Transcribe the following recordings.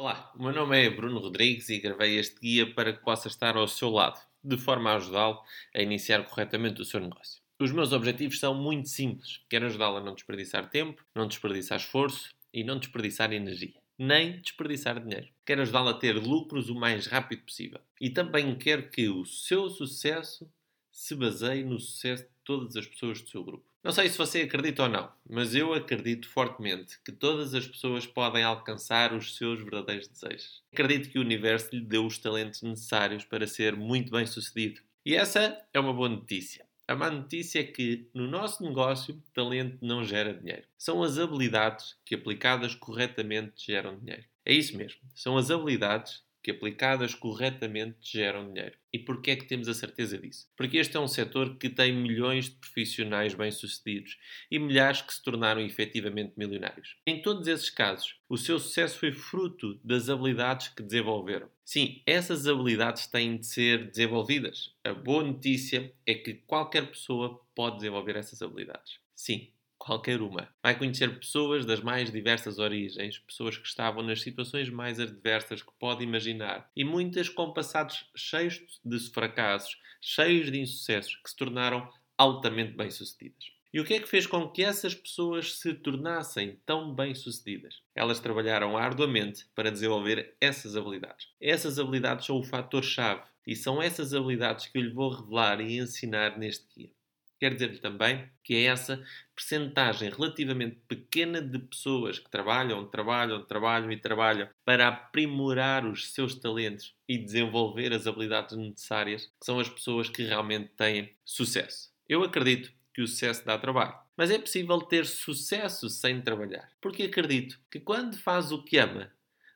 Olá, o meu nome é Bruno Rodrigues e gravei este guia para que possa estar ao seu lado, de forma a ajudá-lo a iniciar corretamente o seu negócio. Os meus objetivos são muito simples. Quero ajudá-lo a não desperdiçar tempo, não desperdiçar esforço e não desperdiçar energia. Nem desperdiçar dinheiro. Quero ajudá-lo a ter lucros o mais rápido possível. E também quero que o seu sucesso se baseie no sucesso de todas as pessoas do seu grupo. Não sei se você acredita ou não, mas eu acredito fortemente que todas as pessoas podem alcançar os seus verdadeiros desejos. Acredito que o universo lhe deu os talentos necessários para ser muito bem sucedido. E essa é uma boa notícia. A má notícia é que, no nosso negócio, talento não gera dinheiro. São as habilidades que, aplicadas corretamente, geram dinheiro. É isso mesmo. São as habilidades que aplicadas corretamente geram dinheiro. E porquê é que temos a certeza disso? Porque este é um setor que tem milhões de profissionais bem-sucedidos e milhares que se tornaram efetivamente milionários. Em todos esses casos, o seu sucesso foi fruto das habilidades que desenvolveram. Sim, essas habilidades têm de ser desenvolvidas. A boa notícia é que qualquer pessoa pode desenvolver essas habilidades. Sim, qualquer uma. Vai conhecer pessoas das mais diversas origens, pessoas que estavam nas situações mais adversas que pode imaginar, e muitas com passados cheios de fracassos, cheios de insucessos, que se tornaram altamente bem-sucedidas. E o que é que fez com que essas pessoas se tornassem tão bem-sucedidas? Elas trabalharam arduamente para desenvolver essas habilidades. Essas habilidades são o fator-chave e são essas habilidades que eu lhe vou revelar e ensinar neste guia. Quero dizer-lhe também que é essa percentagem relativamente pequena de pessoas que trabalham, trabalham, trabalham e trabalham para aprimorar os seus talentos e desenvolver as habilidades necessárias, que são as pessoas que realmente têm sucesso. Eu acredito que o sucesso dá trabalho. Mas é possível ter sucesso sem trabalhar. Porque acredito que quando faz o que ama,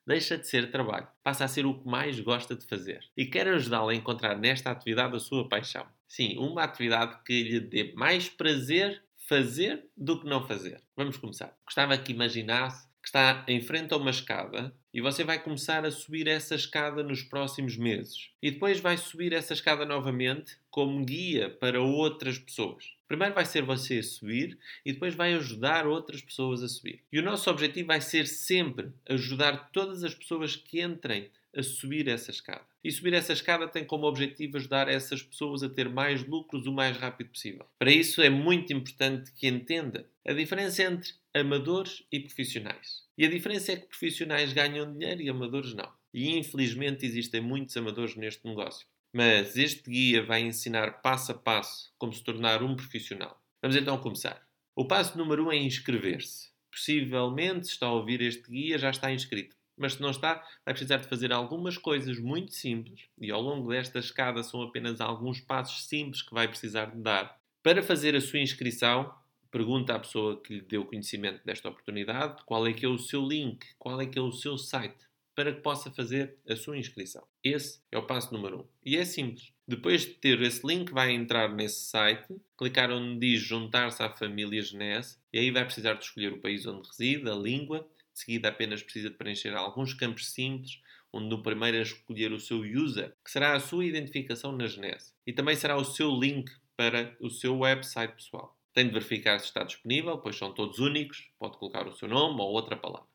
deixa de ser trabalho, passa a ser o que mais gosta de fazer. E quero ajudá-lo a encontrar nesta atividade a sua paixão. Sim, uma atividade que lhe dê mais prazer fazer do que não fazer. Vamos começar. Gostava que imaginasse que está em frente a uma escada e você vai começar a subir essa escada nos próximos meses. E depois vai subir essa escada novamente como guia para outras pessoas. Primeiro vai ser você a subir e depois vai ajudar outras pessoas a subir. E o nosso objetivo vai ser sempre ajudar todas as pessoas que entrem a subir essa escada. E subir essa escada tem como objetivo ajudar essas pessoas a ter mais lucros o mais rápido possível. Para isso é muito importante que entenda a diferença entre amadores e profissionais. E a diferença é que profissionais ganham dinheiro e amadores não. E infelizmente existem muitos amadores neste negócio. Mas este guia vai ensinar passo a passo como se tornar um profissional. Vamos então começar. O passo número 1 um é inscrever-se. Possivelmente, se está a ouvir este guia, já está inscrito. Mas se não está, vai precisar de fazer algumas coisas muito simples e ao longo desta escada são apenas alguns passos simples que vai precisar de dar. Para fazer a sua inscrição, pergunta à pessoa que lhe deu conhecimento desta oportunidade qual é que é o seu link, qual é que é o seu site, para que possa fazer a sua inscrição. Esse é o passo número 1. Um. E é simples. Depois de ter esse link, vai entrar nesse site, clicar onde diz juntar-se à família Genese e aí vai precisar de escolher o país onde reside, a língua. De seguida, apenas precisa de preencher alguns campos simples, onde no primeiro é escolher o seu user, que será a sua identificação na Genese. E também será o seu link para o seu website pessoal. Tem de verificar se está disponível, pois são todos únicos. Pode colocar o seu nome ou outra palavra.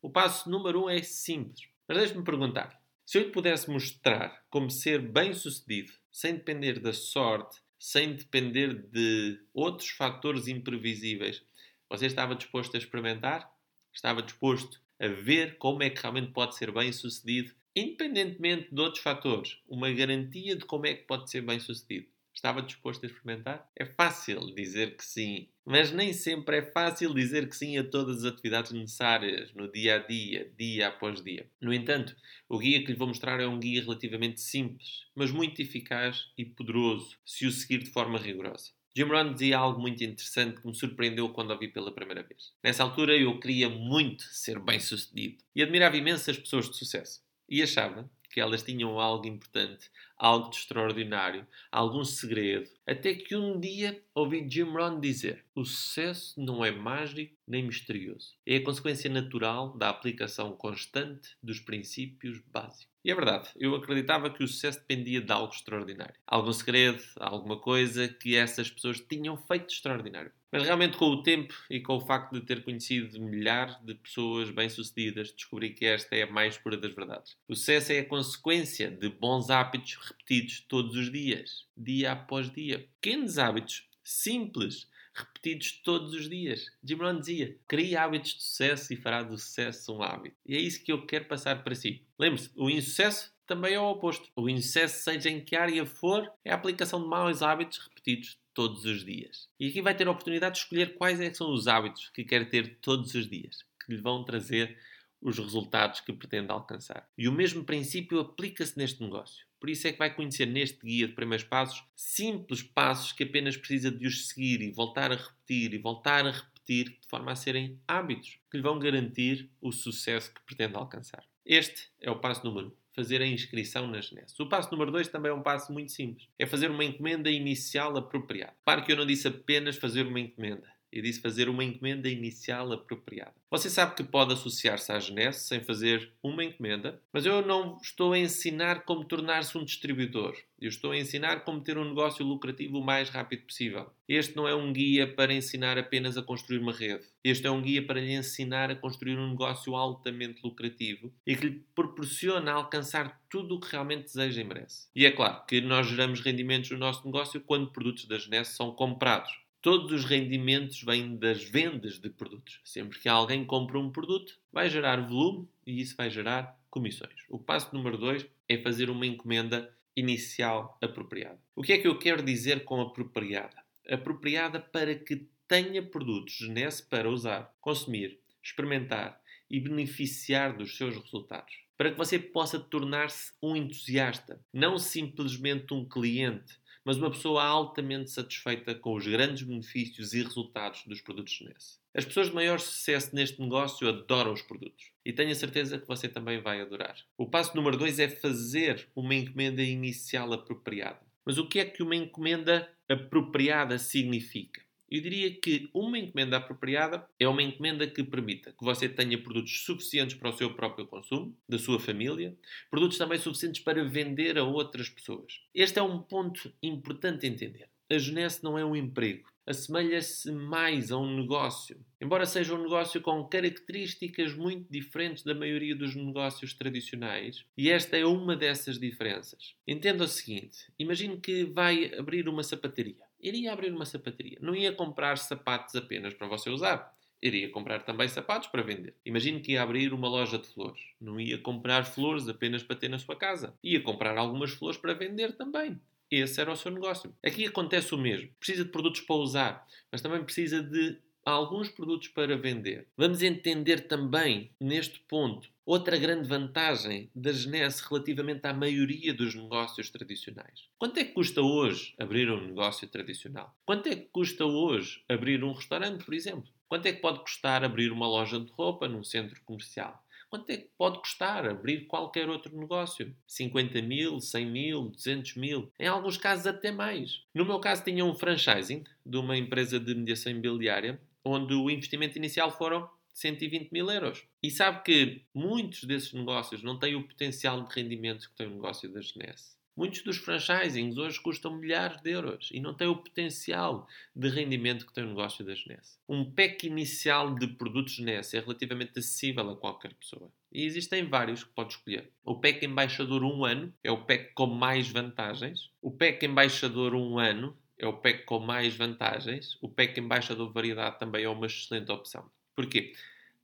O passo número 1 um é simples. Mas deixe-me perguntar: se eu lhe pudesse mostrar como ser bem-sucedido sem depender da sorte, sem depender de outros fatores imprevisíveis, você estava disposto a experimentar? Estava disposto a ver como é que realmente pode ser bem-sucedido, independentemente de outros fatores? Uma garantia de como é que pode ser bem-sucedido. Estava disposto a experimentar? É fácil dizer que sim, mas nem sempre é fácil dizer que sim a todas as atividades necessárias no dia a dia, dia após dia. No entanto, o guia que lhe vou mostrar é um guia relativamente simples, mas muito eficaz e poderoso se o seguir de forma rigorosa. Jim Rohn dizia algo muito interessante que me surpreendeu quando ouvi pela primeira vez. Nessa altura eu queria muito ser bem sucedido e admirava imensas pessoas de sucesso. E achava que elas tinham algo importante, algo de extraordinário, algum segredo, Até que um dia ouvi Jim Rohn dizer: o sucesso não é mágico nem misterioso. É a consequência natural da aplicação constante dos princípios básicos. E é verdade, eu acreditava que o sucesso dependia de algo extraordinário. Algum segredo, alguma coisa que essas pessoas tinham feito extraordinário. Mas realmente, com o tempo e com o facto de ter conhecido milhares de pessoas bem-sucedidas, descobri que esta é a mais pura das verdades. O sucesso é a consequência de bons hábitos repetidos todos os dias, dia após dia. Pequenos hábitos simples repetidos todos os dias. Jim Rohn dizia: crie hábitos de sucesso e fará do sucesso um hábito. E é isso que eu quero passar para si. Lembre-se, o insucesso também é o oposto. O insucesso, seja em que área for, é a aplicação de maus hábitos repetidos todos os dias. E aqui vai ter a oportunidade de escolher quais é são os hábitos que quer ter todos os dias, que lhe vão trazer os resultados que pretende alcançar. E o mesmo princípio aplica-se neste negócio. Por isso é que vai conhecer neste guia de primeiros passos simples passos que apenas precisa de os seguir e voltar a repetir e voltar a repetir de forma a serem hábitos que lhe vão garantir o sucesso que pretende alcançar. Este é o passo número 1. Um, fazer a inscrição na Genese. O passo número 2 também é um passo muito simples. É fazer uma encomenda inicial apropriada. Para que eu não disse apenas fazer uma encomenda e disse fazer uma encomenda inicial apropriada. Você sabe que pode associar-se à Genese sem fazer uma encomenda, mas eu não estou a ensinar como tornar-se um distribuidor. Eu estou a ensinar como ter um negócio lucrativo o mais rápido possível. Este não é um guia para ensinar apenas a construir uma rede. Este é um guia para lhe ensinar a construir um negócio altamente lucrativo e que lhe proporciona alcançar tudo o que realmente deseja e merece. E é claro que nós geramos rendimentos no nosso negócio quando produtos da Genese são comprados. Todos os rendimentos vêm das vendas de produtos. Sempre que alguém compra um produto, vai gerar volume e isso vai gerar comissões. O passo número 2 é fazer uma encomenda inicial apropriada. O que é que eu quero dizer com apropriada? Apropriada para que tenha produtos Genesse para usar, consumir, experimentar e beneficiar dos seus resultados. Para que você possa tornar-se um entusiasta, não simplesmente um cliente mas uma pessoa altamente satisfeita com os grandes benefícios e resultados dos produtos Genesse. As pessoas de maior sucesso neste negócio adoram os produtos e tenho a certeza que você também vai adorar. O passo número 2 é fazer uma encomenda inicial apropriada. Mas o que é que uma encomenda apropriada significa? Eu diria que uma encomenda apropriada é uma encomenda que permita que você tenha produtos suficientes para o seu próprio consumo, da sua família, produtos também suficientes para vender a outras pessoas. Este é um ponto importante entender. A Genesse não é um emprego, assemelha-se mais a um negócio. Embora seja um negócio com características muito diferentes da maioria dos negócios tradicionais, e esta é uma dessas diferenças. Entenda o seguinte: imagine que vai abrir uma sapataria iria abrir uma sapateria. Não ia comprar sapatos apenas para você usar. Iria comprar também sapatos para vender. Imagine que ia abrir uma loja de flores. Não ia comprar flores apenas para ter na sua casa. Ia comprar algumas flores para vender também. Esse era o seu negócio. Aqui acontece o mesmo. Precisa de produtos para usar, mas também precisa de alguns produtos para vender. Vamos entender também, neste ponto, outra grande vantagem da Genesse relativamente à maioria dos negócios tradicionais. Quanto é que custa hoje abrir um negócio tradicional? Quanto é que custa hoje abrir um restaurante, por exemplo? Quanto é que pode custar abrir uma loja de roupa num centro comercial? Quanto é que pode custar abrir qualquer outro negócio? 50 mil, 100 mil, 200 mil? Em alguns casos até mais. No meu caso tinha um franchising de uma empresa de mediação imobiliária onde o investimento inicial foram 120 mil euros. E sabe que muitos desses negócios não têm o potencial de rendimento que tem o negócio da Genesse. Muitos dos franchisings hoje custam milhares de euros e não têm o potencial de rendimento que tem o negócio da Genesse. Um pack inicial de produtos Genesse é relativamente acessível a qualquer pessoa. E existem vários que pode escolher. O pack embaixador 1 um ano é o pack com mais vantagens. O pack embaixador 1 um ano é o pack com mais vantagens. O pack embaixador variedade também é uma excelente opção. Porquê?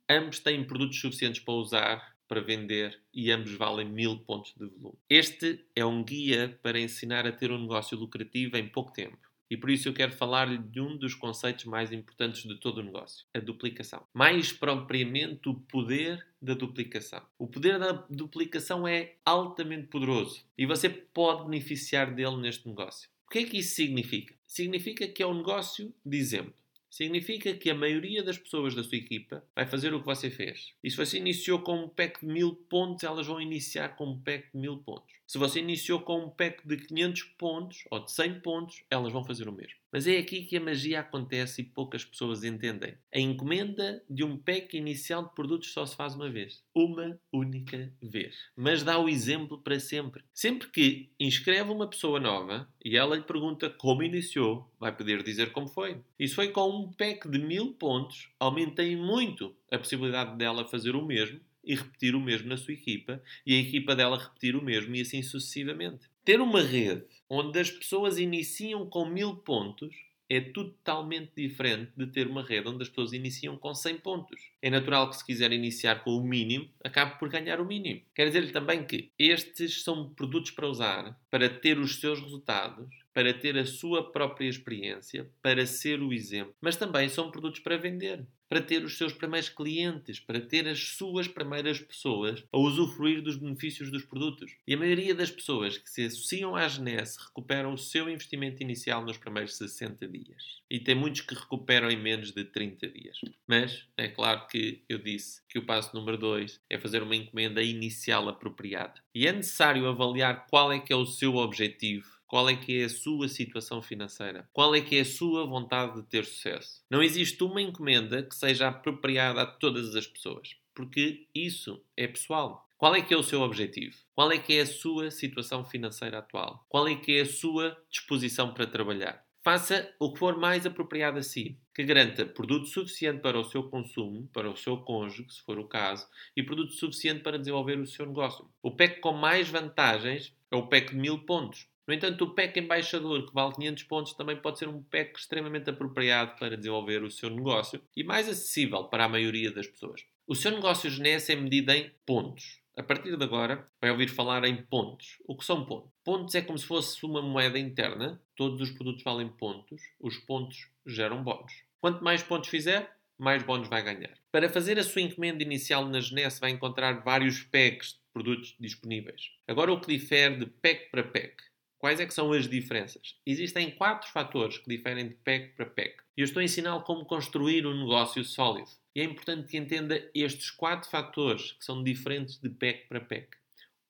Ambos têm produtos suficientes para usar, para vender e ambos valem mil pontos de volume. Este é um guia para ensinar a ter um negócio lucrativo em pouco tempo. E por isso eu quero falar-lhe de um dos conceitos mais importantes de todo o negócio, a duplicação. Mais propriamente o poder da duplicação. O poder da duplicação é altamente poderoso e você pode beneficiar dele neste negócio. O que é que isso significa? Significa que é um negócio de exemplo. Significa que a maioria das pessoas da sua equipa vai fazer o que você fez. E se você iniciou com um pack de 1000 pontos, elas vão iniciar com um pack de 1000 pontos. Se você iniciou com um pack de 500 pontos ou de 100 pontos, elas vão fazer o mesmo. Mas é aqui que a magia acontece e poucas pessoas entendem. A encomenda de um pack inicial de produtos só se faz uma vez. Uma única vez. Mas dá o exemplo para sempre. Sempre que inscreve uma pessoa nova e ela lhe pergunta como iniciou, vai poder dizer como foi. Se foi com um pack de mil pontos, aumentei muito a possibilidade dela fazer o mesmo e repetir o mesmo na sua equipa e a equipa dela repetir o mesmo e assim sucessivamente. Ter uma rede onde as pessoas iniciam com mil pontos é totalmente diferente de ter uma rede onde as pessoas iniciam com 100 pontos. É natural que se quiser iniciar com o mínimo, acabe por ganhar o mínimo. Quer dizer-lhe também que estes são produtos para usar, para ter os seus resultados, para ter a sua própria experiência, para ser o exemplo, mas também são produtos para vender para ter os seus primeiros clientes, para ter as suas primeiras pessoas a usufruir dos benefícios dos produtos. E a maioria das pessoas que se associam à GNS recuperam o seu investimento inicial nos primeiros 60 dias. E tem muitos que recuperam em menos de 30 dias. Mas é claro que eu disse que o passo número 2 é fazer uma encomenda inicial apropriada. E é necessário avaliar qual é que é o seu objetivo qual é que é a sua situação financeira? Qual é que é a sua vontade de ter sucesso? Não existe uma encomenda que seja apropriada a todas as pessoas, porque isso é pessoal. Qual é que é o seu objetivo? Qual é que é a sua situação financeira atual? Qual é que é a sua disposição para trabalhar? Faça o que for mais apropriado a si, que garanta produto suficiente para o seu consumo, para o seu cônjuge, se for o caso, e produto suficiente para desenvolver o seu negócio. O PEC com mais vantagens é o PEC de mil pontos. No entanto, o PEC embaixador, que vale 500 pontos, também pode ser um PEC extremamente apropriado para desenvolver o seu negócio e mais acessível para a maioria das pessoas. O seu negócio GNS é medido em pontos. A partir de agora, vai ouvir falar em pontos. O que são pontos? Pontos é como se fosse uma moeda interna. Todos os produtos valem pontos. Os pontos geram bónus. Quanto mais pontos fizer, mais bónus vai ganhar. Para fazer a sua encomenda inicial na GNS, vai encontrar vários packs de produtos disponíveis. Agora, o que difere de pack para pack? Quais é que são as diferenças? Existem quatro fatores que diferem de PEC para PEC. E eu estou a ensinar como construir um negócio sólido. E é importante que entenda estes quatro fatores que são diferentes de PEC para PEC.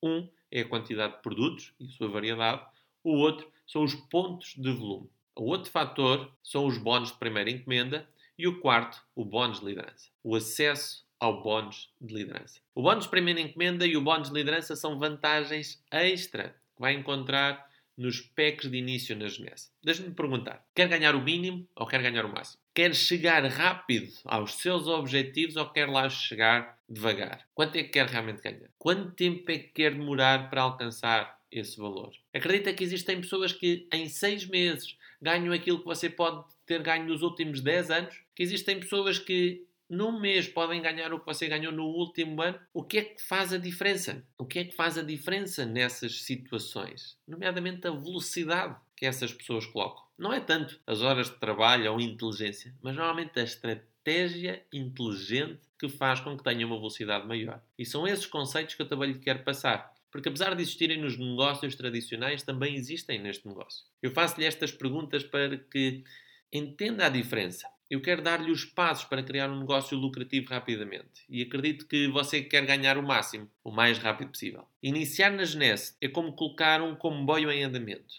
Um é a quantidade de produtos e a sua variedade. O outro são os pontos de volume. O outro fator são os bónus de primeira encomenda. E o quarto, o bónus de liderança. O acesso ao bónus de liderança. O bónus de primeira encomenda e o bónus de liderança são vantagens extra que vai encontrar nos packs de início na Genese. Deixe-me perguntar: quer ganhar o mínimo ou quer ganhar o máximo? Quer chegar rápido aos seus objetivos ou quer lá chegar devagar? Quanto é que quer realmente ganhar? Quanto tempo é que quer demorar para alcançar esse valor? Acredita que existem pessoas que em seis meses ganham aquilo que você pode ter ganho nos últimos 10 anos? Que existem pessoas que num mês podem ganhar o que você ganhou no último ano, o que é que faz a diferença? O que é que faz a diferença nessas situações? Nomeadamente a velocidade que essas pessoas colocam. Não é tanto as horas de trabalho ou inteligência, mas normalmente a estratégia inteligente que faz com que tenha uma velocidade maior. E são esses conceitos que eu também lhe quero passar. Porque apesar de existirem nos negócios tradicionais, também existem neste negócio. Eu faço-lhe estas perguntas para que entenda a diferença. Eu quero dar-lhe os passos para criar um negócio lucrativo rapidamente e acredito que você quer ganhar o máximo, o mais rápido possível. Iniciar na Genesse é como colocar um comboio em andamento.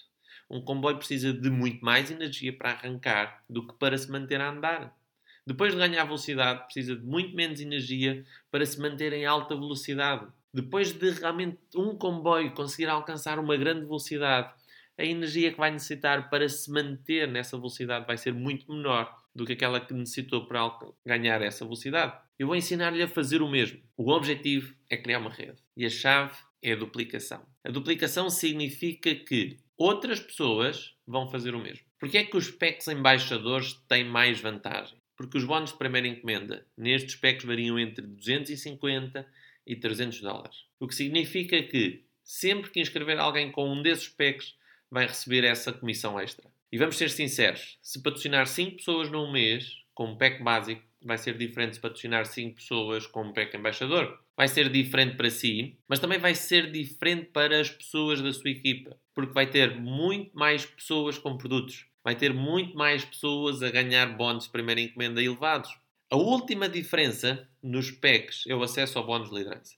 Um comboio precisa de muito mais energia para arrancar do que para se manter a andar. Depois de ganhar velocidade, precisa de muito menos energia para se manter em alta velocidade. Depois de realmente um comboio conseguir alcançar uma grande velocidade, a energia que vai necessitar para se manter nessa velocidade vai ser muito menor do que aquela que necessitou para ganhar essa velocidade. Eu vou ensinar-lhe a fazer o mesmo. O objetivo é criar uma rede e a chave é a duplicação. A duplicação significa que outras pessoas vão fazer o mesmo. Porquê é que os PECs embaixadores têm mais vantagem? Porque os bónus de primeira encomenda nestes PECs variam entre 250 e 300 dólares. O que significa que sempre que inscrever alguém com um desses PECs vai receber essa comissão extra. E vamos ser sinceros: se patrocinar 5 pessoas num mês com um pack básico, vai ser diferente se patrocinar 5 pessoas com um pack embaixador. Vai ser diferente para si, mas também vai ser diferente para as pessoas da sua equipa, porque vai ter muito mais pessoas com produtos. vai ter muito mais pessoas a ganhar bónus de primeira encomenda elevados. A última diferença nos PECs é o acesso ao bónus de liderança.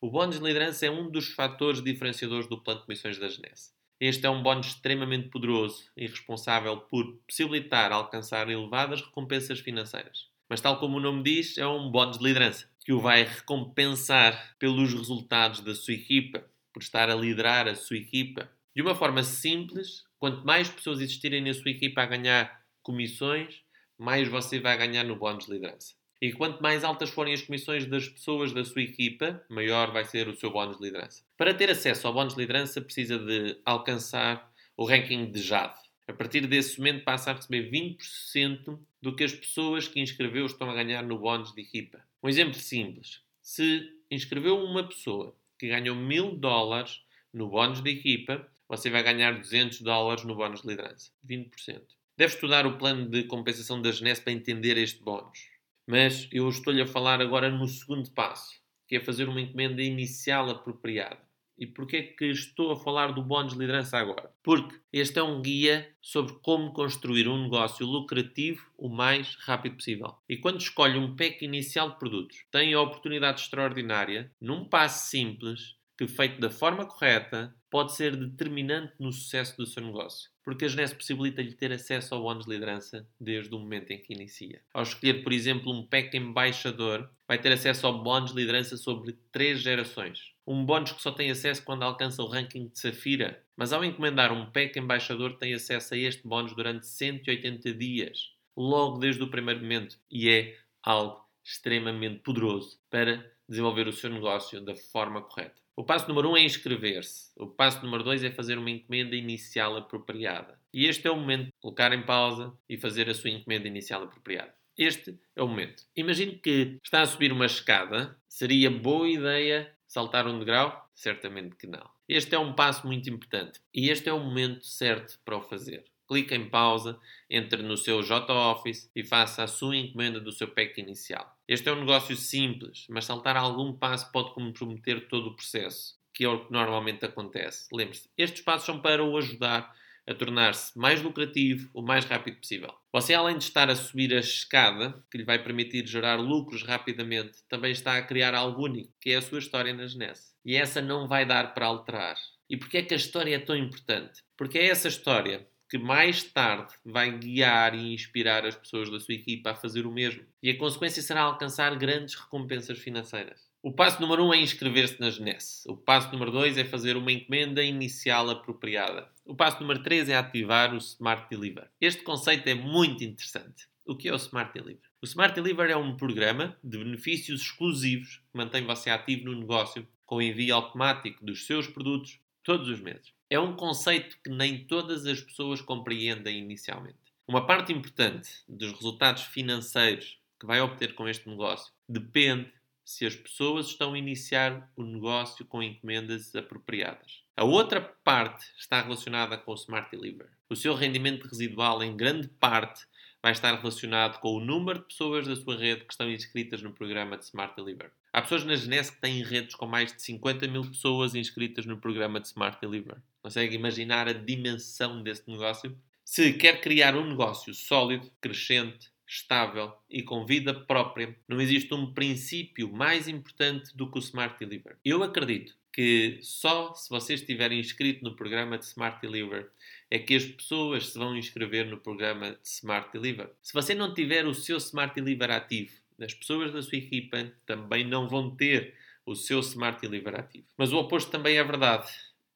O bónus de liderança é um dos fatores diferenciadores do plano de comissões da Genesse. Este é um bónus extremamente poderoso e responsável por possibilitar alcançar elevadas recompensas financeiras. Mas, tal como o nome diz, é um bónus de liderança que o vai recompensar pelos resultados da sua equipa, por estar a liderar a sua equipa. De uma forma simples, quanto mais pessoas existirem na sua equipa a ganhar comissões, mais você vai ganhar no bónus de liderança. E quanto mais altas forem as comissões das pessoas da sua equipa, maior vai ser o seu bónus de liderança. Para ter acesso ao bónus de liderança, precisa de alcançar o ranking de JAD. A partir desse momento passa a receber 20% do que as pessoas que inscreveu estão a ganhar no bónus de equipa. Um exemplo simples. Se inscreveu uma pessoa que ganhou 1000 dólares no bónus de equipa, você vai ganhar 200 dólares no bónus de liderança. 20%. Deve estudar o plano de compensação da Genesse para entender este bónus. Mas eu estou-lhe a falar agora no segundo passo, que é fazer uma encomenda inicial apropriada. E porquê é que estou a falar do bónus de liderança agora? Porque este é um guia sobre como construir um negócio lucrativo o mais rápido possível. E quando escolhe um pack inicial de produtos, tem a oportunidade extraordinária, num passo simples, que feito da forma correta, pode ser determinante no sucesso do seu negócio porque a Genesse possibilita-lhe ter acesso ao bónus de liderança desde o momento em que inicia. Ao escolher, por exemplo, um PEC embaixador, vai ter acesso ao bónus de liderança sobre três gerações. Um bónus que só tem acesso quando alcança o ranking de Safira, mas ao encomendar um PEC embaixador tem acesso a este bónus durante 180 dias, logo desde o primeiro momento, e é algo extremamente poderoso para desenvolver o seu negócio da forma correta. O passo número 1 um é inscrever-se. O passo número 2 é fazer uma encomenda inicial apropriada. E este é o momento de colocar em pausa e fazer a sua encomenda inicial apropriada. Este é o momento. Imagine que está a subir uma escada. Seria boa ideia saltar um degrau? Certamente que não. Este é um passo muito importante e este é o momento certo para o fazer clique em pausa, entre no seu J-Office e faça a sua encomenda do seu pack inicial. Este é um negócio simples, mas saltar algum passo pode comprometer todo o processo, que é o que normalmente acontece. Lembre-se, estes passos são para o ajudar a tornar-se mais lucrativo o mais rápido possível. Você, além de estar a subir a escada, que lhe vai permitir gerar lucros rapidamente, também está a criar algo único, que é a sua história na Genesse. E essa não vai dar para alterar. E porquê é que a história é tão importante? Porque é essa história que mais tarde vai guiar e inspirar as pessoas da sua equipa a fazer o mesmo. E a consequência será alcançar grandes recompensas financeiras. O passo número 1 um é inscrever-se na Genesse. O passo número 2 é fazer uma encomenda inicial apropriada. O passo número 3 é ativar o Smart Deliver. Este conceito é muito interessante. O que é o Smart Deliver? O Smart Deliver é um programa de benefícios exclusivos que mantém você ativo no negócio com envio automático dos seus produtos todos os meses é um conceito que nem todas as pessoas compreendem inicialmente. Uma parte importante dos resultados financeiros que vai obter com este negócio depende se as pessoas estão a iniciar o negócio com encomendas apropriadas. A outra parte está relacionada com o Smart Deliver. O seu rendimento residual, em grande parte, vai estar relacionado com o número de pessoas da sua rede que estão inscritas no programa de Smart Deliver. Há pessoas na Genesse que têm redes com mais de 50 mil pessoas inscritas no programa de Smart Deliver. Consegue imaginar a dimensão desse negócio? Se quer criar um negócio sólido, crescente, estável e com vida própria, não existe um princípio mais importante do que o Smart Deliver. Eu acredito que só se você estiver inscrito no programa de Smart Deliver é que as pessoas se vão inscrever no programa de Smart Deliver. Se você não tiver o seu Smart Deliver ativo, as pessoas da sua equipa também não vão ter o seu Smart Deliver ativo. Mas o oposto também é verdade.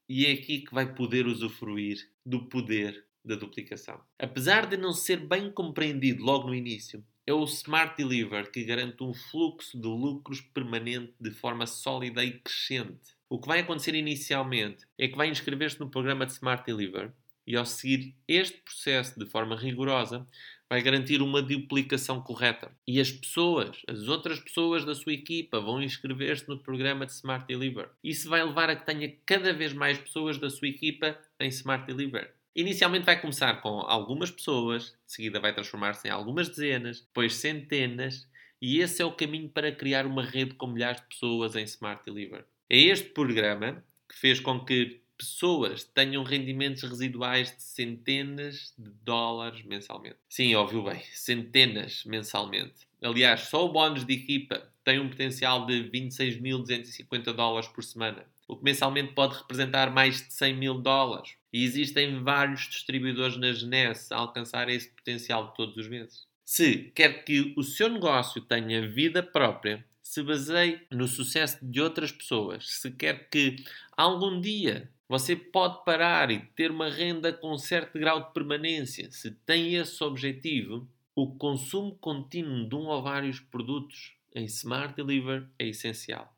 E é aqui que vai poder usufruir do poder da duplicação. Apesar de não ser bem compreendido logo no início, é o Smart Deliver que garante um fluxo de lucros permanente de forma sólida e crescente. O que vai acontecer inicialmente é que vai inscrever-se no programa de Smart Deliver e, ao seguir este processo de forma rigorosa, vai garantir uma duplicação correta. E as pessoas, as outras pessoas da sua equipa, vão inscrever-se no programa de Smart Deliver. Isso vai levar a que tenha cada vez mais pessoas da sua equipa em Smart Deliver. Inicialmente vai começar com algumas pessoas, de seguida vai transformar-se em algumas dezenas, depois centenas, e esse é o caminho para criar uma rede com milhares de pessoas em Smart Deliver. É este programa que fez com que pessoas tenham rendimentos residuais de centenas de dólares mensalmente. Sim, ouviu bem, centenas mensalmente. Aliás, só o bónus de equipa tem um potencial de 26.250 dólares por semana, o que mensalmente pode representar mais de 100 mil dólares. E existem vários distribuidores na Genesse a alcançar esse potencial todos os meses. Se quer que o seu negócio tenha vida própria, se baseie no sucesso de outras pessoas, se quer que algum dia você pode parar e ter uma renda com certo grau de permanência, se tem esse objetivo, o consumo contínuo de um ou vários produtos em Smart Deliver é essencial.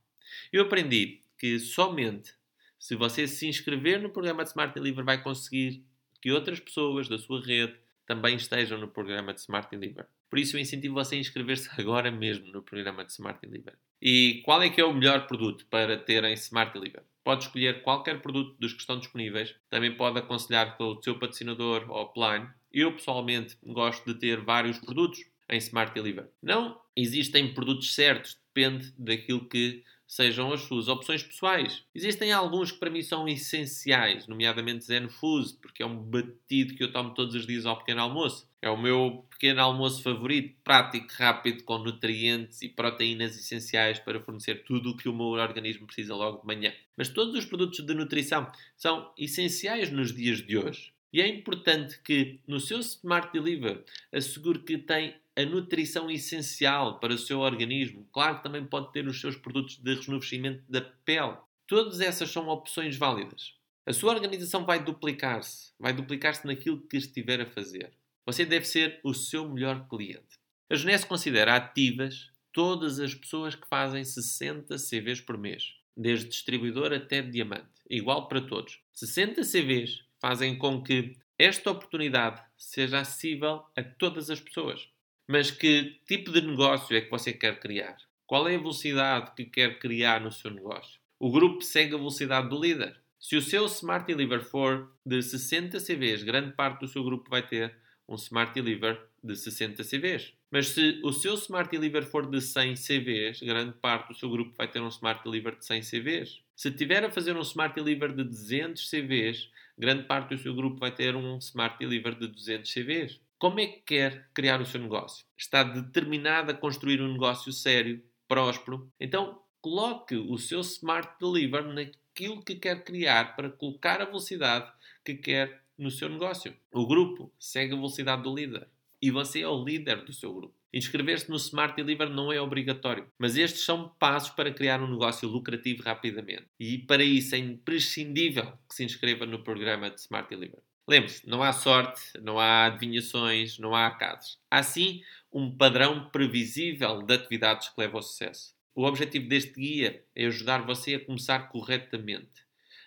Eu aprendi que somente se você se inscrever no programa de Smart Deliver vai conseguir que outras pessoas da sua rede também estejam no programa de Smart Deliver. Por isso eu incentivo você a inscrever-se agora mesmo no programa de Smart Deliver. E qual é que é o melhor produto para ter em Smart Deliver? Pode escolher qualquer produto dos que estão disponíveis. Também pode aconselhar com o seu patrocinador offline. Eu, pessoalmente, gosto de ter vários produtos em Smart Deliver. Não existem produtos certos, depende daquilo que sejam as suas opções pessoais. Existem alguns que para mim são essenciais, nomeadamente Zen Fuse, porque é um batido que eu tomo todos os dias ao pequeno almoço. É o meu pequeno almoço favorito, prático, rápido, com nutrientes e proteínas essenciais para fornecer tudo o que o meu organismo precisa logo de manhã. Mas todos os produtos de nutrição são essenciais nos dias de hoje. E é importante que no seu Smart Deliver assegure que tem a nutrição essencial para o seu organismo. Claro que também pode ter os seus produtos de rejuvenescimento da pele. Todas essas são opções válidas. A sua organização vai duplicar-se, vai duplicar-se naquilo que estiver a fazer. Você deve ser o seu melhor cliente. A Genesse considera ativas todas as pessoas que fazem 60 CVs por mês, desde distribuidor até diamante, igual para todos. 60 CVs fazem com que esta oportunidade seja acessível a todas as pessoas. Mas que tipo de negócio é que você quer criar? Qual é a velocidade que quer criar no seu negócio? O grupo segue a velocidade do líder. Se o seu Smart Deliver for de 60 CVs, grande parte do seu grupo vai ter um Smart Deliver de 60 CVs. Mas se o seu Smart Deliver for de 100 CVs, grande parte do seu grupo vai ter um Smart Deliver de 100 CVs. Se tiver a fazer um Smart Deliver de 200 CVs, grande parte do seu grupo vai ter um Smart Deliver de 200 CVs. Como é que quer criar o seu negócio? Está determinado a construir um negócio sério, próspero? Então, coloque o seu Smart Deliver naquilo que quer criar para colocar a velocidade que quer no seu negócio. O grupo segue a velocidade do líder e você é o líder do seu grupo. Inscrever-se no Smart Deliver não é obrigatório, mas estes são passos para criar um negócio lucrativo rapidamente. E para isso é imprescindível que se inscreva no programa de Smart Deliver. Lembre-se, não há sorte, não há adivinhações, não há acasos. Há sim um padrão previsível de atividades que levam ao sucesso. O objetivo deste guia é ajudar você a começar corretamente.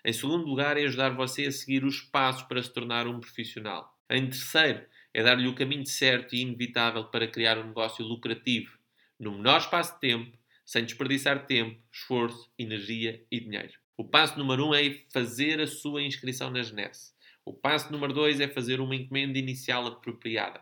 Em segundo lugar, é ajudar você a seguir os passos para se tornar um profissional. Em terceiro, é dar-lhe o caminho certo e inevitável para criar um negócio lucrativo, no menor espaço de tempo, sem desperdiçar tempo, esforço, energia e dinheiro. O passo número um é fazer a sua inscrição na Genesse. O passo número 2 é fazer uma encomenda inicial apropriada.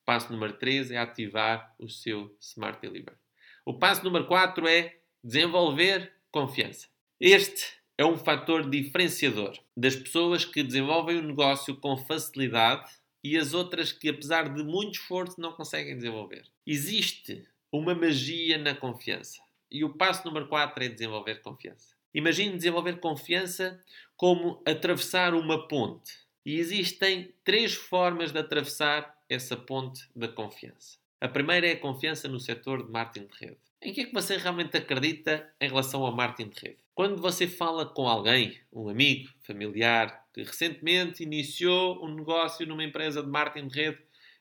O passo número 3 é ativar o seu Smart Deliver. O passo número 4 é desenvolver confiança. Este é um fator diferenciador das pessoas que desenvolvem o negócio com facilidade e as outras que, apesar de muito esforço, não conseguem desenvolver. Existe uma magia na confiança. E o passo número 4 é desenvolver confiança. Imagine desenvolver confiança como atravessar uma ponte. E existem três formas de atravessar essa ponte da confiança. A primeira é a confiança no setor de marketing de rede. Em que é que você realmente acredita em relação ao marketing de rede? Quando você fala com alguém, um amigo, familiar, que recentemente iniciou um negócio numa empresa de marketing de rede,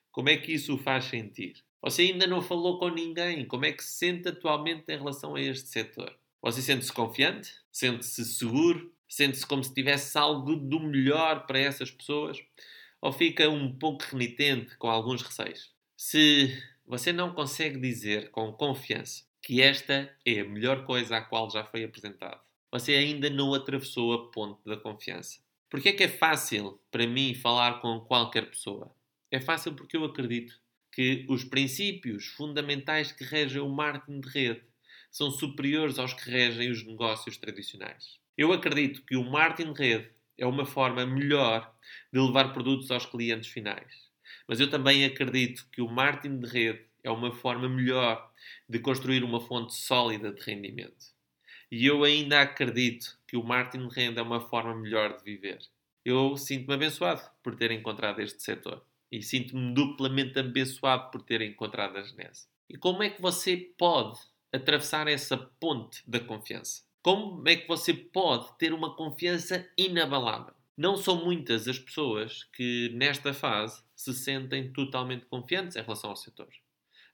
como é que isso o faz sentir? Você ainda não falou com ninguém. Como é que se sente atualmente em relação a este setor? Você sente-se confiante? Sente-se seguro? Sente-se como se tivesse algo do melhor para essas pessoas? Ou fica um pouco renitente com alguns receios? Se você não consegue dizer com confiança que esta é a melhor coisa à qual já foi apresentado, você ainda não atravessou a ponte da confiança. Porque é que é fácil para mim falar com qualquer pessoa? É fácil porque eu acredito que os princípios fundamentais que regem o marketing de rede são superiores aos que regem os negócios tradicionais. Eu acredito que o marketing de rede é uma forma melhor de levar produtos aos clientes finais. Mas eu também acredito que o marketing de rede é uma forma melhor de construir uma fonte sólida de rendimento. E eu ainda acredito que o marketing de rede é uma forma melhor de viver. Eu sinto-me abençoado por ter encontrado este setor. E sinto-me duplamente abençoado por ter encontrado a Genese. E como é que você pode atravessar essa ponte da confiança? Como é que você pode ter uma confiança inabalável? Não são muitas as pessoas que, nesta fase, se sentem totalmente confiantes em relação ao setor,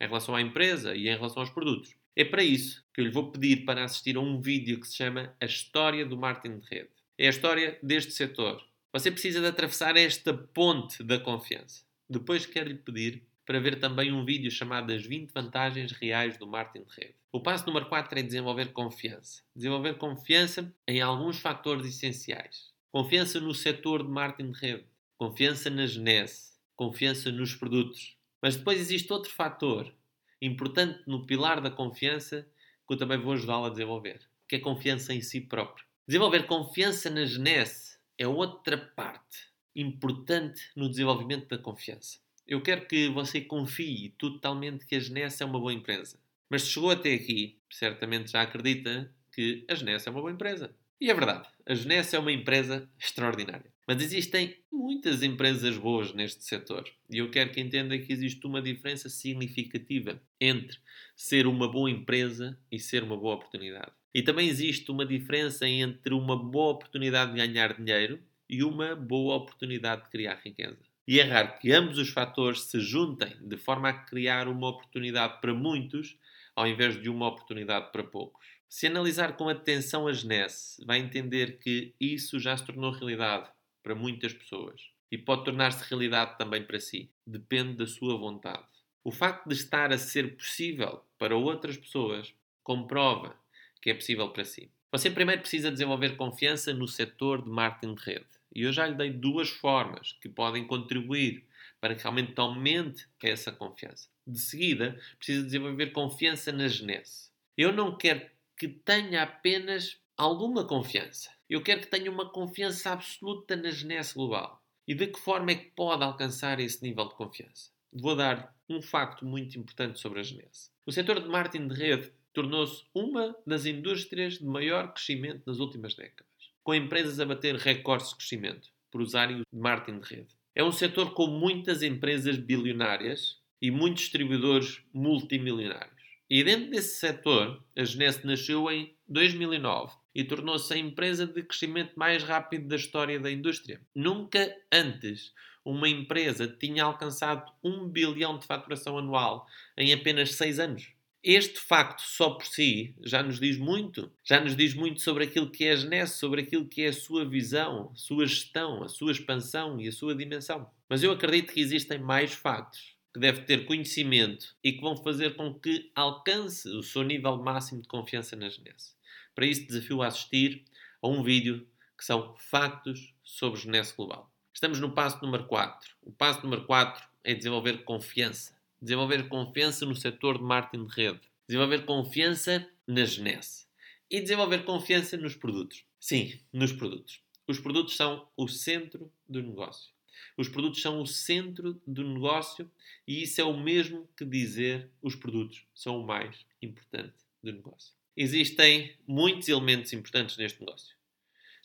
em relação à empresa e em relação aos produtos. É para isso que eu lhe vou pedir para assistir a um vídeo que se chama A História do Marketing de Rede. É a história deste setor. Você precisa de atravessar esta ponte da confiança. Depois quero-lhe pedir para ver também um vídeo chamado As 20 Vantagens Reais do Marketing de Rede. O passo número 4 é desenvolver confiança. Desenvolver confiança em alguns fatores essenciais. Confiança no setor de marketing de rede. Confiança na genese. Confiança nos produtos. Mas depois existe outro fator importante no pilar da confiança que eu também vou ajudá-lo a desenvolver, que é a confiança em si próprio. Desenvolver confiança na genese é outra parte importante no desenvolvimento da confiança. Eu quero que você confie totalmente que a Genesse é uma boa empresa. Mas se chegou até aqui, certamente já acredita que a Genesse é uma boa empresa. E é verdade, a Genesse é uma empresa extraordinária. Mas existem muitas empresas boas neste setor. E eu quero que entenda que existe uma diferença significativa entre ser uma boa empresa e ser uma boa oportunidade. E também existe uma diferença entre uma boa oportunidade de ganhar dinheiro e uma boa oportunidade de criar riqueza. E é raro que ambos os fatores se juntem de forma a criar uma oportunidade para muitos ao invés de uma oportunidade para poucos. Se analisar com atenção a Genesse, vai entender que isso já se tornou realidade para muitas pessoas e pode tornar-se realidade também para si. Depende da sua vontade. O facto de estar a ser possível para outras pessoas comprova que é possível para si. Você primeiro precisa desenvolver confiança no setor de marketing de rede. E eu já lhe dei duas formas que podem contribuir para que realmente aumente essa confiança. De seguida, precisa desenvolver confiança na Genese. Eu não quero que tenha apenas alguma confiança. Eu quero que tenha uma confiança absoluta na Genese global. E de que forma é que pode alcançar esse nível de confiança? Vou dar um facto muito importante sobre a Genese. O setor de marketing de rede tornou-se uma das indústrias de maior crescimento nas últimas décadas, com empresas a bater recordes de crescimento por usarem o marketing de rede. É um setor com muitas empresas bilionárias e muitos distribuidores multimilionários. E dentro desse setor, a Genesse nasceu em 2009 e tornou-se a empresa de crescimento mais rápido da história da indústria. Nunca antes uma empresa tinha alcançado um bilhão de faturação anual em apenas seis anos. Este facto só por si já nos diz muito. Já nos diz muito sobre aquilo que é a Genesse, sobre aquilo que é a sua visão, a sua gestão, a sua expansão e a sua dimensão. Mas eu acredito que existem mais factos que deve ter conhecimento e que vão fazer com que alcance o seu nível máximo de confiança na Genese. Para isso, desafio a assistir a um vídeo que são factos sobre Genese Global. Estamos no passo número 4. O passo número 4 é desenvolver confiança. Desenvolver confiança no setor de marketing de rede. Desenvolver confiança na Genese. E desenvolver confiança nos produtos. Sim, nos produtos. Os produtos são o centro do negócio. Os produtos são o centro do negócio e isso é o mesmo que dizer os produtos são o mais importante do negócio. Existem muitos elementos importantes neste negócio.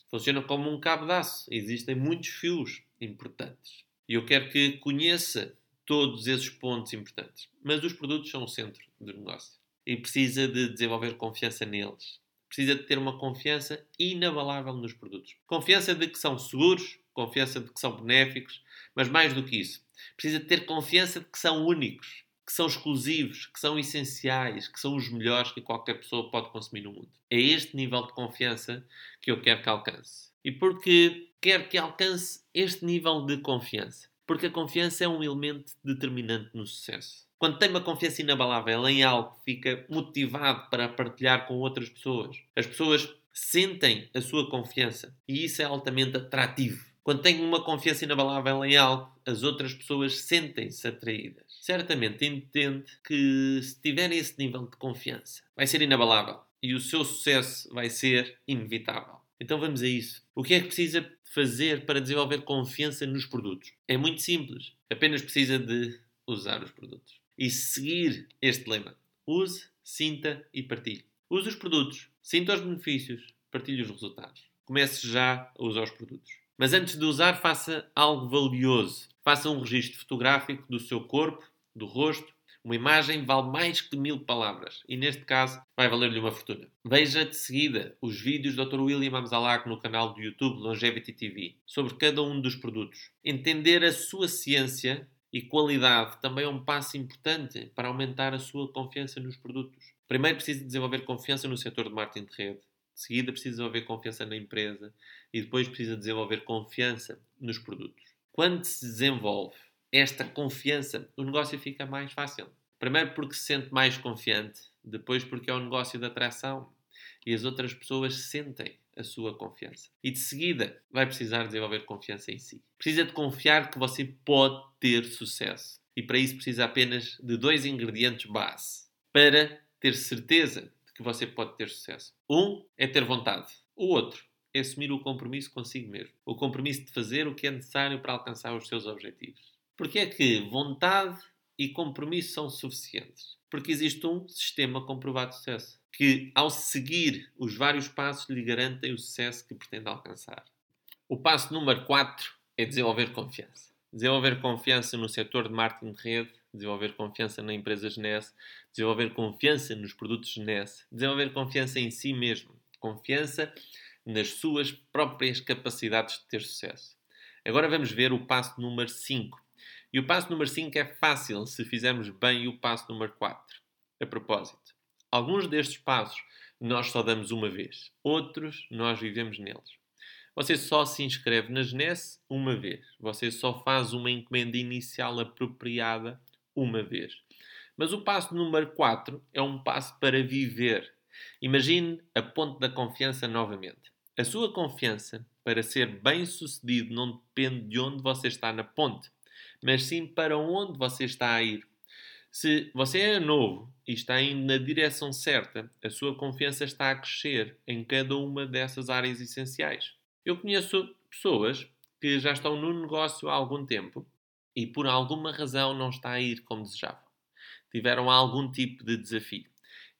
Funciona como um cabo de aço. Existem muitos fios importantes. E eu quero que conheça todos esses pontos importantes. Mas os produtos são o centro do negócio. E precisa de desenvolver confiança neles. Precisa de ter uma confiança inabalável nos produtos. Confiança de que são seguros, confiança de que são benéficos, mas mais do que isso, precisa ter confiança de que são únicos, que são exclusivos, que são essenciais, que são os melhores que qualquer pessoa pode consumir no mundo. É este nível de confiança que eu quero que alcance. E porque quero que alcance este nível de confiança? Porque a confiança é um elemento determinante no sucesso. Quando tem uma confiança inabalável em algo, fica motivado para partilhar com outras pessoas. As pessoas sentem a sua confiança e isso é altamente atrativo. Quando tem uma confiança inabalável em algo, as outras pessoas sentem-se atraídas. Certamente entende que se tiver esse nível de confiança, vai ser inabalável e o seu sucesso vai ser inevitável. Então vamos a isso. O que é que precisa fazer para desenvolver confiança nos produtos? É muito simples. Apenas precisa de usar os produtos. E seguir este lema. Use, sinta e partilhe. Use os produtos, sinta os benefícios, partilhe os resultados. Comece já a usar os produtos. Mas antes de usar, faça algo valioso. Faça um registro fotográfico do seu corpo, do rosto. Uma imagem vale mais que mil palavras e, neste caso, vai valer-lhe uma fortuna. Veja de seguida os vídeos do Dr. William Amzalak no canal do YouTube Longevity TV sobre cada um dos produtos. Entender a sua ciência e qualidade também é um passo importante para aumentar a sua confiança nos produtos. Primeiro precisa desenvolver confiança no setor de marketing de rede. De seguida precisa desenvolver confiança na empresa e depois precisa desenvolver confiança nos produtos. Quando se desenvolve esta confiança, o negócio fica mais fácil. Primeiro porque se sente mais confiante, depois porque é um negócio de atração e as outras pessoas sentem a sua confiança. E de seguida vai precisar desenvolver confiança em si. Precisa de confiar que você pode ter sucesso. E para isso precisa apenas de dois ingredientes base para ter certeza que você pode ter sucesso. Um é ter vontade. O outro é assumir o compromisso consigo mesmo. O compromisso de fazer o que é necessário para alcançar os seus objetivos. Porque é que vontade e compromisso são suficientes? Porque existe um sistema comprovado de sucesso que, ao seguir os vários passos, lhe garantem o sucesso que pretende alcançar. O passo número 4 é desenvolver confiança. Desenvolver confiança no setor de marketing de rede, desenvolver confiança na empresa Genesse, desenvolver confiança nos produtos Genesse, desenvolver confiança em si mesmo, confiança nas suas próprias capacidades de ter sucesso. Agora vamos ver o passo número 5, e o passo número 5 é fácil se fizermos bem o passo número 4. A propósito, alguns destes passos nós só damos uma vez, outros nós vivemos neles. Você só se inscreve na GNES uma vez. Você só faz uma encomenda inicial apropriada uma vez. Mas o passo número 4 é um passo para viver. Imagine a ponte da confiança novamente. A sua confiança, para ser bem sucedido, não depende de onde você está na ponte, mas sim para onde você está a ir. Se você é novo e está indo na direção certa, a sua confiança está a crescer em cada uma dessas áreas essenciais. Eu conheço pessoas que já estão no negócio há algum tempo e por alguma razão não está a ir como desejavam. Tiveram algum tipo de desafio.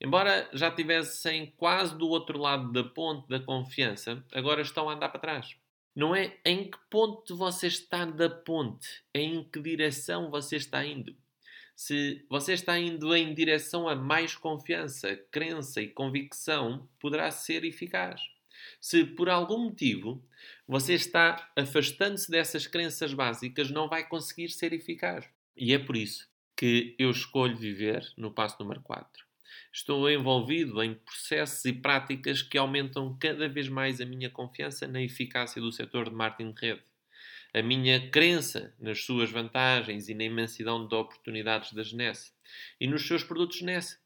Embora já estivessem quase do outro lado da ponte da confiança, agora estão a andar para trás. Não é em que ponto você está da ponte, é em que direção você está indo. Se você está indo em direção a mais confiança, crença e convicção, poderá ser eficaz. Se por algum motivo você está afastando-se dessas crenças básicas, não vai conseguir ser eficaz. E é por isso que eu escolho viver no passo número 4. Estou envolvido em processos e práticas que aumentam cada vez mais a minha confiança na eficácia do setor de marketing de rede. A minha crença nas suas vantagens e na imensidão de oportunidades da Genesse e nos seus produtos Genesse.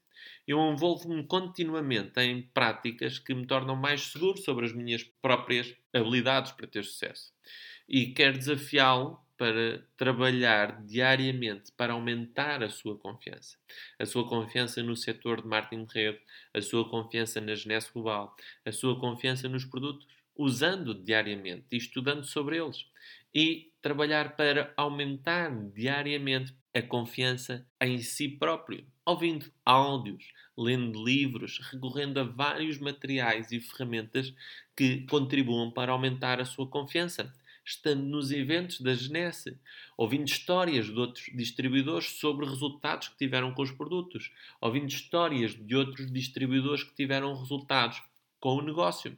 Eu envolvo-me continuamente em práticas que me tornam mais seguro sobre as minhas próprias habilidades para ter sucesso. E quero desafiá-lo para trabalhar diariamente para aumentar a sua confiança. A sua confiança no setor de marketing de rede, a sua confiança na Genesse Global, a sua confiança nos produtos, usando diariamente e estudando sobre eles. E trabalhar para aumentar diariamente a confiança em si próprio, ouvindo áudios, lendo livros, recorrendo a vários materiais e ferramentas que contribuam para aumentar a sua confiança. Estando nos eventos da Genesse, ouvindo histórias de outros distribuidores sobre resultados que tiveram com os produtos, ouvindo histórias de outros distribuidores que tiveram resultados com o negócio.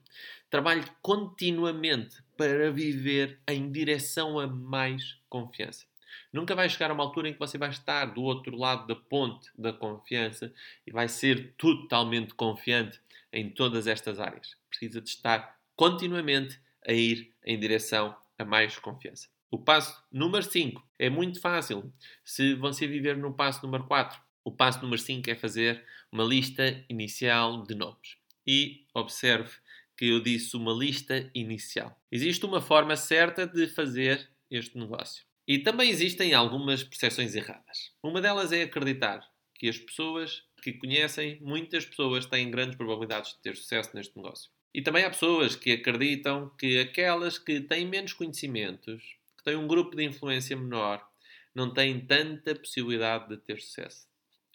Trabalhe continuamente para viver em direção a mais confiança. Nunca vai chegar a uma altura em que você vai estar do outro lado da ponte da confiança e vai ser totalmente confiante em todas estas áreas. Precisa de estar continuamente a ir em direção a mais confiança. O passo número 5 é muito fácil se você viver no passo número 4. O passo número 5 é fazer uma lista inicial de nomes. E observe que eu disse uma lista inicial. Existe uma forma certa de fazer este negócio. E também existem algumas percepções erradas. Uma delas é acreditar que as pessoas que conhecem, muitas pessoas têm grandes probabilidades de ter sucesso neste negócio. E também há pessoas que acreditam que aquelas que têm menos conhecimentos, que têm um grupo de influência menor, não têm tanta possibilidade de ter sucesso.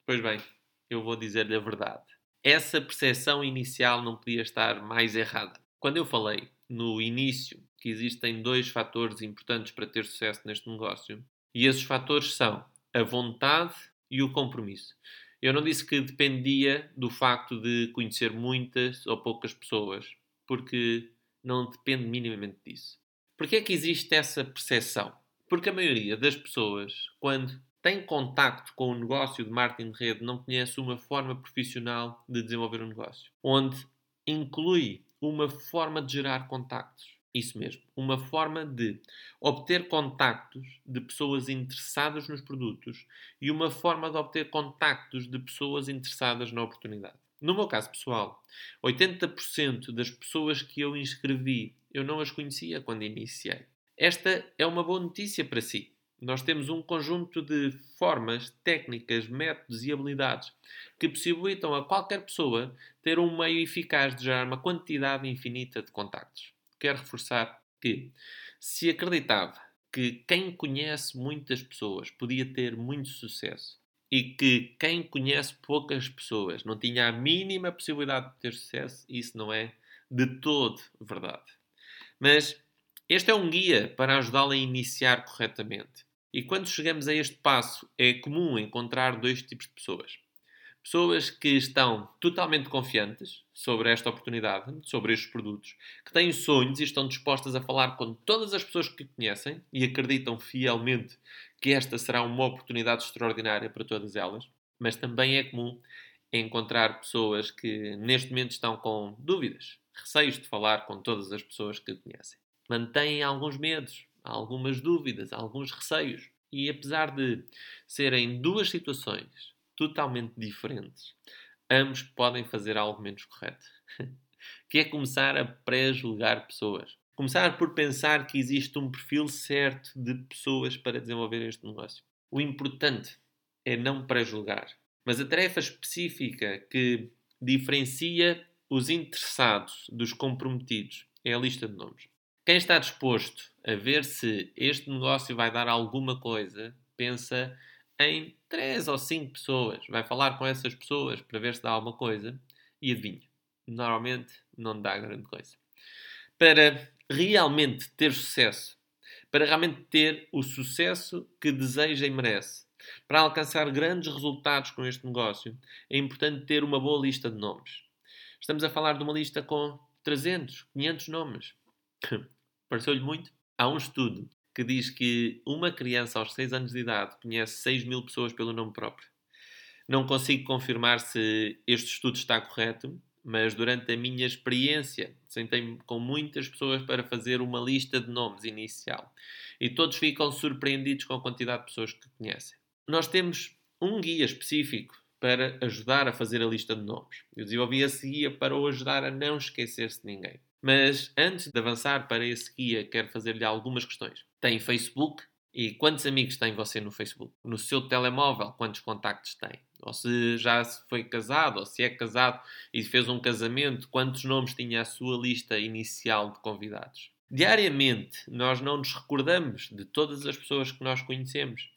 Pois bem, eu vou dizer-lhe a verdade. Essa percepção inicial não podia estar mais errada. Quando eu falei no início que existem dois fatores importantes para ter sucesso neste negócio, e esses fatores são a vontade e o compromisso. Eu não disse que dependia do facto de conhecer muitas ou poucas pessoas, porque não depende minimamente disso. Porquê é que existe essa percepção? Porque a maioria das pessoas, quando tem contacto com o negócio de marketing de rede, não conhece uma forma profissional de desenvolver um negócio, onde inclui uma forma de gerar contactos. Isso mesmo, uma forma de obter contactos de pessoas interessadas nos produtos e uma forma de obter contactos de pessoas interessadas na oportunidade. No meu caso pessoal, 80% das pessoas que eu inscrevi eu não as conhecia quando iniciei. Esta é uma boa notícia para si. Nós temos um conjunto de formas, técnicas, métodos e habilidades que possibilitam a qualquer pessoa ter um meio eficaz de gerar uma quantidade infinita de contactos quero reforçar que se acreditava que quem conhece muitas pessoas podia ter muito sucesso e que quem conhece poucas pessoas não tinha a mínima possibilidade de ter sucesso, isso não é de todo verdade. Mas este é um guia para ajudá-la a iniciar corretamente. E quando chegamos a este passo, é comum encontrar dois tipos de pessoas pessoas que estão totalmente confiantes sobre esta oportunidade, sobre estes produtos, que têm sonhos e estão dispostas a falar com todas as pessoas que conhecem e acreditam fielmente que esta será uma oportunidade extraordinária para todas elas. Mas também é comum encontrar pessoas que neste momento estão com dúvidas, receios de falar com todas as pessoas que conhecem. Mantêm alguns medos, algumas dúvidas, alguns receios. E apesar de serem duas situações totalmente diferentes, ambos podem fazer algo menos correto. que é começar a pré-julgar pessoas. Começar por pensar que existe um perfil certo de pessoas para desenvolver este negócio. O importante é não pré-julgar. Mas a tarefa específica que diferencia os interessados dos comprometidos é a lista de nomes. Quem está disposto a ver se este negócio vai dar alguma coisa, pensa em três ou cinco pessoas. Vai falar com essas pessoas para ver se dá alguma coisa e adivinha. Normalmente não dá grande coisa. Para realmente ter sucesso, para realmente ter o sucesso que deseja e merece, para alcançar grandes resultados com este negócio, é importante ter uma boa lista de nomes. Estamos a falar de uma lista com 300, 500 nomes. Pareceu-lhe muito? Há um estudo que diz que uma criança aos 6 anos de idade conhece 6 mil pessoas pelo nome próprio. Não consigo confirmar se este estudo está correto, mas durante a minha experiência sentei-me com muitas pessoas para fazer uma lista de nomes inicial e todos ficam surpreendidos com a quantidade de pessoas que conhecem. Nós temos um guia específico para ajudar a fazer a lista de nomes. Eu desenvolvi esse guia para o ajudar a não esquecer-se de ninguém. Mas antes de avançar para esse guia, quero fazer-lhe algumas questões. Tem Facebook? E quantos amigos tem você no Facebook? No seu telemóvel, quantos contactos tem? Ou se já foi casado, ou se é casado e fez um casamento, quantos nomes tinha a sua lista inicial de convidados? Diariamente, nós não nos recordamos de todas as pessoas que nós conhecemos.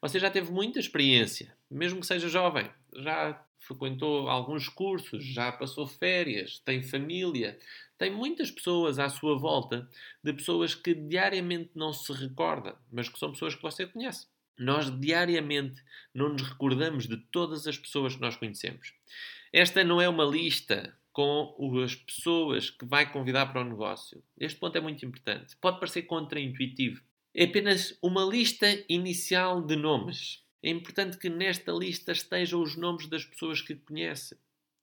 Você já teve muita experiência, mesmo que seja jovem, já frequentou alguns cursos, já passou férias, tem família, tem muitas pessoas à sua volta de pessoas que diariamente não se recorda, mas que são pessoas que você conhece. Nós diariamente não nos recordamos de todas as pessoas que nós conhecemos. Esta não é uma lista com as pessoas que vai convidar para o negócio. Este ponto é muito importante. Pode parecer contraintuitivo. É apenas uma lista inicial de nomes. É importante que nesta lista estejam os nomes das pessoas que conhece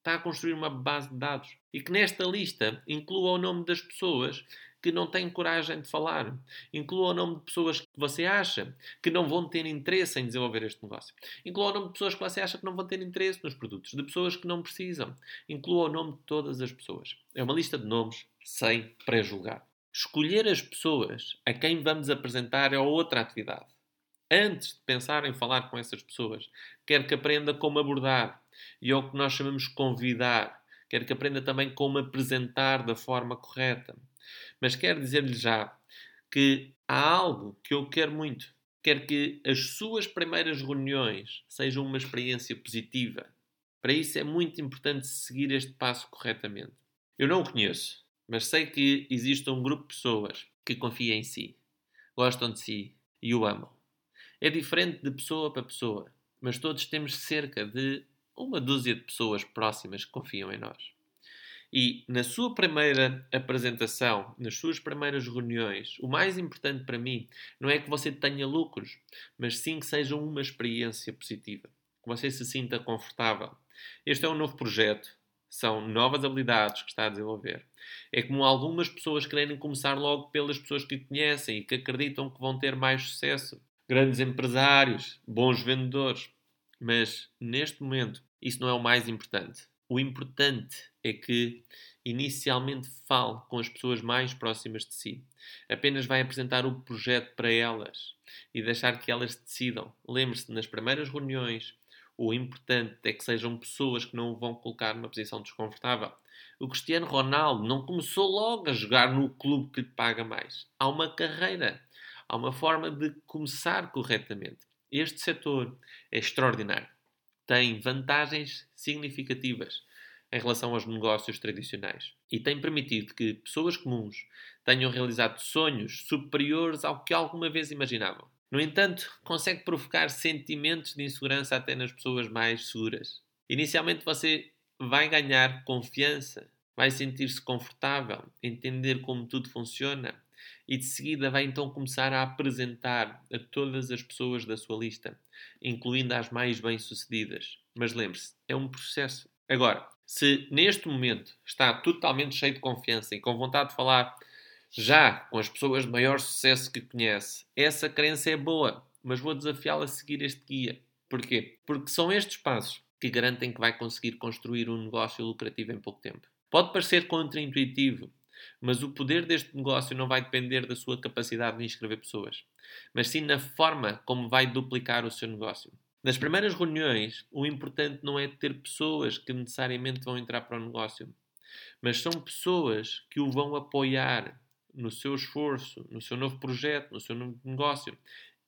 está a construir uma base de dados e que nesta lista inclua o nome das pessoas que não têm coragem de falar, inclua o nome de pessoas que você acha que não vão ter interesse em desenvolver este negócio, inclua o nome de pessoas que você acha que não vão ter interesse nos produtos, de pessoas que não precisam, inclua o nome de todas as pessoas. É uma lista de nomes sem pré-julgar. Escolher as pessoas a quem vamos apresentar é outra atividade. Antes de pensar em falar com essas pessoas, quero que aprenda como abordar, e é o que nós chamamos convidar, Quero que aprenda também como apresentar da forma correta. Mas quero dizer-lhe já que há algo que eu quero muito. Quero que as suas primeiras reuniões sejam uma experiência positiva. Para isso é muito importante seguir este passo corretamente. Eu não o conheço, mas sei que existe um grupo de pessoas que confia em si, gostam de si e o amam. É diferente de pessoa para pessoa, mas todos temos cerca de uma dúzia de pessoas próximas que confiam em nós. E na sua primeira apresentação, nas suas primeiras reuniões, o mais importante para mim não é que você tenha lucros, mas sim que seja uma experiência positiva, que você se sinta confortável. Este é um novo projeto, são novas habilidades que está a desenvolver. É como algumas pessoas querem começar logo pelas pessoas que conhecem e que acreditam que vão ter mais sucesso. Grandes empresários, bons vendedores. Mas neste momento, isso não é o mais importante. O importante é que inicialmente fale com as pessoas mais próximas de si. Apenas vai apresentar o projeto para elas e deixar que elas decidam. Lembre-se, nas primeiras reuniões, o importante é que sejam pessoas que não o vão colocar numa posição desconfortável. O Cristiano Ronaldo não começou logo a jogar no clube que lhe paga mais. Há uma carreira, há uma forma de começar corretamente. Este setor é extraordinário. Tem vantagens significativas em relação aos negócios tradicionais e tem permitido que pessoas comuns tenham realizado sonhos superiores ao que alguma vez imaginavam. No entanto, consegue provocar sentimentos de insegurança até nas pessoas mais seguras. Inicialmente você vai ganhar confiança, vai sentir-se confortável, entender como tudo funciona e de seguida vai então começar a apresentar a todas as pessoas da sua lista, incluindo as mais bem-sucedidas. Mas lembre-se, é um processo. Agora, se neste momento está totalmente cheio de confiança e com vontade de falar já com as pessoas de maior sucesso que conhece, essa crença é boa, mas vou desafiá-la a seguir este guia. Porquê? Porque são estes passos que garantem que vai conseguir construir um negócio lucrativo em pouco tempo. Pode parecer contraintuitivo, mas o poder deste negócio não vai depender da sua capacidade de inscrever pessoas, mas sim na forma como vai duplicar o seu negócio. Nas primeiras reuniões, o importante não é ter pessoas que necessariamente vão entrar para o negócio, mas são pessoas que o vão apoiar no seu esforço, no seu novo projeto, no seu novo negócio.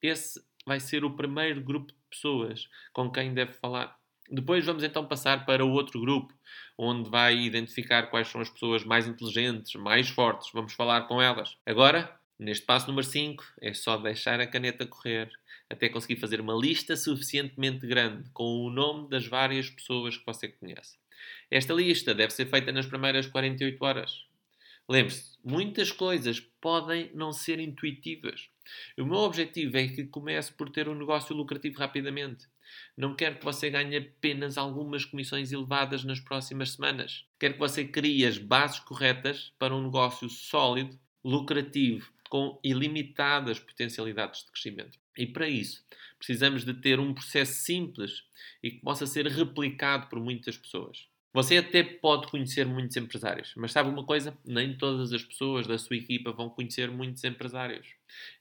Esse vai ser o primeiro grupo de pessoas com quem deve falar. Depois vamos então passar para o outro grupo, onde vai identificar quais são as pessoas mais inteligentes, mais fortes. Vamos falar com elas. Agora, neste passo número 5, é só deixar a caneta correr até conseguir fazer uma lista suficientemente grande com o nome das várias pessoas que você conhece. Esta lista deve ser feita nas primeiras 48 horas. Lembre-se, muitas coisas podem não ser intuitivas. O meu objetivo é que comece por ter um negócio lucrativo rapidamente. Não quero que você ganhe apenas algumas comissões elevadas nas próximas semanas. Quero que você crie as bases corretas para um negócio sólido, lucrativo, com ilimitadas potencialidades de crescimento. E para isso, precisamos de ter um processo simples e que possa ser replicado por muitas pessoas. Você até pode conhecer muitos empresários, mas sabe uma coisa? Nem todas as pessoas da sua equipa vão conhecer muitos empresários.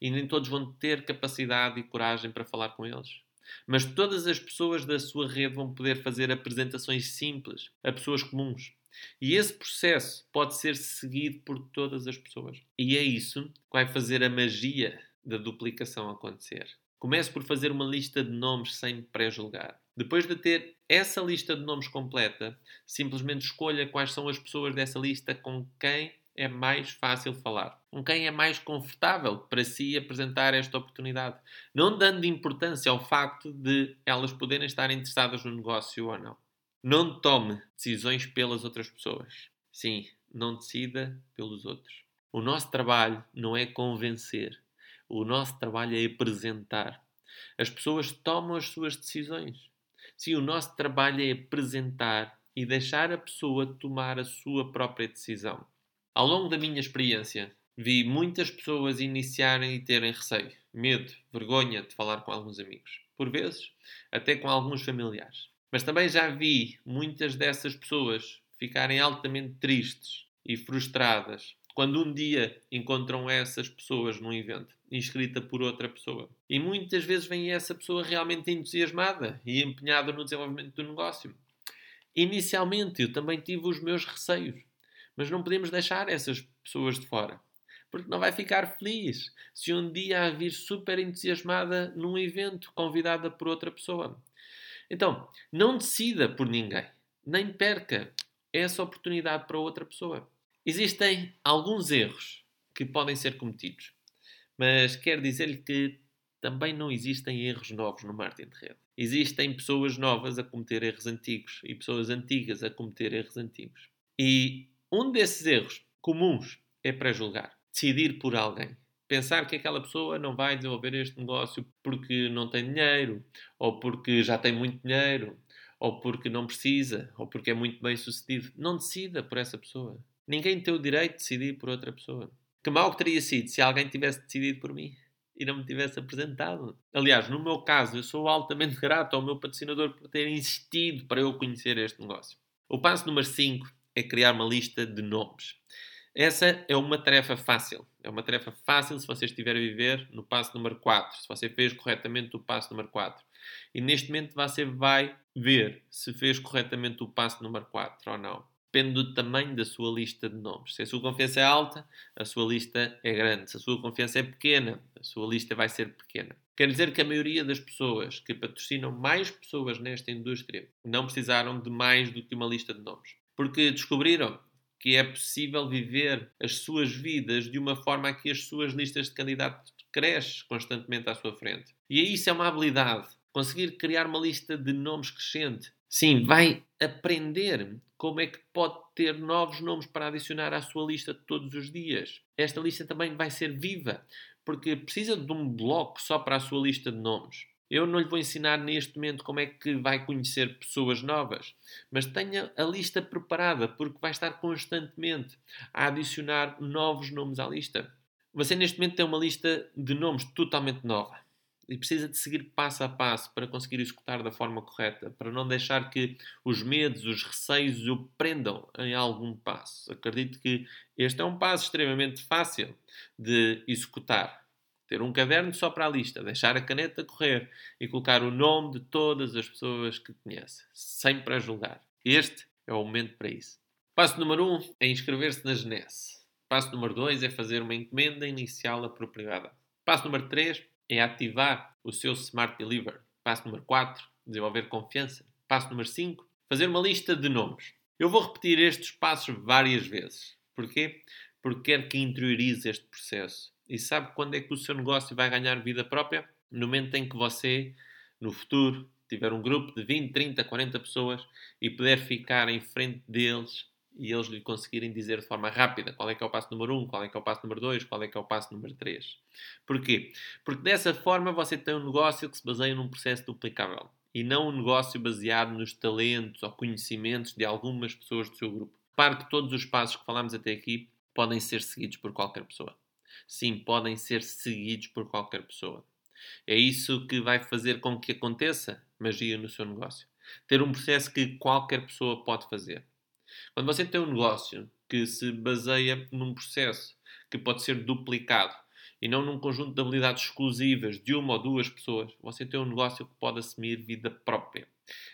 E nem todos vão ter capacidade e coragem para falar com eles. Mas todas as pessoas da sua rede vão poder fazer apresentações simples a pessoas comuns. E esse processo pode ser seguido por todas as pessoas. E é isso que vai fazer a magia da duplicação acontecer. Comece por fazer uma lista de nomes sem pré-julgar. Depois de ter essa lista de nomes completa, simplesmente escolha quais são as pessoas dessa lista com quem é mais fácil falar, com quem é mais confortável para si apresentar esta oportunidade, não dando importância ao facto de elas poderem estar interessadas no negócio ou não. Não tome decisões pelas outras pessoas. Sim, não decida pelos outros. O nosso trabalho não é convencer, o nosso trabalho é apresentar. As pessoas tomam as suas decisões. Sim, o nosso trabalho é apresentar e deixar a pessoa tomar a sua própria decisão. Ao longo da minha experiência, vi muitas pessoas iniciarem e terem receio, medo, vergonha de falar com alguns amigos. Por vezes, até com alguns familiares. Mas também já vi muitas dessas pessoas ficarem altamente tristes e frustradas quando um dia encontram essas pessoas num evento, inscrita por outra pessoa. E muitas vezes vem essa pessoa realmente entusiasmada e empenhada no desenvolvimento do negócio. Inicialmente eu também tive os meus receios, mas não podemos deixar essas pessoas de fora, porque não vai ficar feliz se um dia a vir super entusiasmada num evento convidada por outra pessoa. Então, não decida por ninguém, nem perca essa oportunidade para outra pessoa. Existem alguns erros que podem ser cometidos, mas quero dizer-lhe que também não existem erros novos no marketing de rede. Existem pessoas novas a cometer erros antigos e pessoas antigas a cometer erros antigos. E um desses erros comuns é pré-julgar, decidir por alguém. Pensar que aquela pessoa não vai desenvolver este negócio porque não tem dinheiro, ou porque já tem muito dinheiro, ou porque não precisa, ou porque é muito bem sucedido. Não decida por essa pessoa. Ninguém tem o direito de decidir por outra pessoa. Que mal que teria sido se alguém tivesse decidido por mim e não me tivesse apresentado. Aliás, no meu caso, eu sou altamente grato ao meu patrocinador por ter insistido para eu conhecer este negócio. O passo número 5 é criar uma lista de nomes. Essa é uma tarefa fácil. É uma tarefa fácil se você estiver a viver no passo número 4, se você fez corretamente o passo número 4. E neste momento você vai ver se fez corretamente o passo número 4 ou não. Depende do tamanho da sua lista de nomes. Se a sua confiança é alta, a sua lista é grande. Se a sua confiança é pequena, a sua lista vai ser pequena. Quer dizer que a maioria das pessoas que patrocinam mais pessoas nesta indústria não precisaram de mais do que uma lista de nomes. Porque descobriram que é possível viver as suas vidas de uma forma a que as suas listas de candidatos crescem constantemente à sua frente. E isso é uma habilidade. Conseguir criar uma lista de nomes crescente. Sim, vai aprender como é que pode ter novos nomes para adicionar à sua lista todos os dias. Esta lista também vai ser viva, porque precisa de um bloco só para a sua lista de nomes. Eu não lhe vou ensinar neste momento como é que vai conhecer pessoas novas, mas tenha a lista preparada, porque vai estar constantemente a adicionar novos nomes à lista. Você neste momento tem uma lista de nomes totalmente nova e precisa de seguir passo a passo para conseguir executar da forma correta, para não deixar que os medos, os receios o prendam em algum passo. Acredito que este é um passo extremamente fácil de executar ter um caderno só para a lista, deixar a caneta correr e colocar o nome de todas as pessoas que conhece, sem para-julgar. Este é o momento para isso. Passo número 1 um é inscrever-se na GNES. Passo número 2 é fazer uma encomenda inicial apropriada. Passo número 3 é ativar o seu Smart Deliver. Passo número 4, desenvolver confiança. Passo número 5, fazer uma lista de nomes. Eu vou repetir estes passos várias vezes. Porquê? Porque quero que interiorize este processo e sabe quando é que o seu negócio vai ganhar vida própria? No momento em que você, no futuro, tiver um grupo de 20, 30, 40 pessoas e puder ficar em frente deles e eles lhe conseguirem dizer de forma rápida qual é que é o passo número 1, qual é que é o passo número 2, qual é que é o passo número 3. Porquê? Porque dessa forma você tem um negócio que se baseia num processo duplicável e não um negócio baseado nos talentos ou conhecimentos de algumas pessoas do seu grupo. Repare que todos os passos que falamos até aqui podem ser seguidos por qualquer pessoa. Sim, podem ser seguidos por qualquer pessoa. É isso que vai fazer com que aconteça magia no seu negócio. Ter um processo que qualquer pessoa pode fazer. Quando você tem um negócio que se baseia num processo que pode ser duplicado e não num conjunto de habilidades exclusivas de uma ou duas pessoas, você tem um negócio que pode assumir vida própria.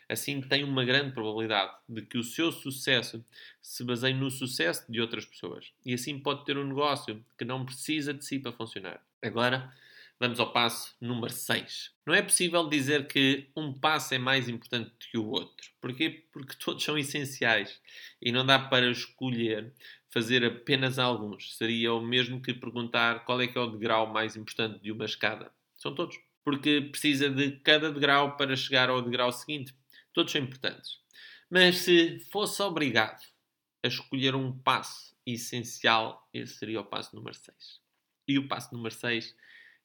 Assim, tem uma grande probabilidade de que o seu sucesso se baseie no sucesso de outras pessoas. E assim pode ter um negócio que não precisa de si para funcionar. Agora, vamos ao passo número 6. Não é possível dizer que um passo é mais importante que o outro. Porquê? Porque todos são essenciais e não dá para escolher fazer apenas alguns. Seria o mesmo que perguntar qual é que é o degrau mais importante de uma escada. São todos porque precisa de cada degrau para chegar ao degrau seguinte. Todos são importantes. Mas se fosse obrigado a escolher um passo essencial, esse seria o passo número 6. E o passo número 6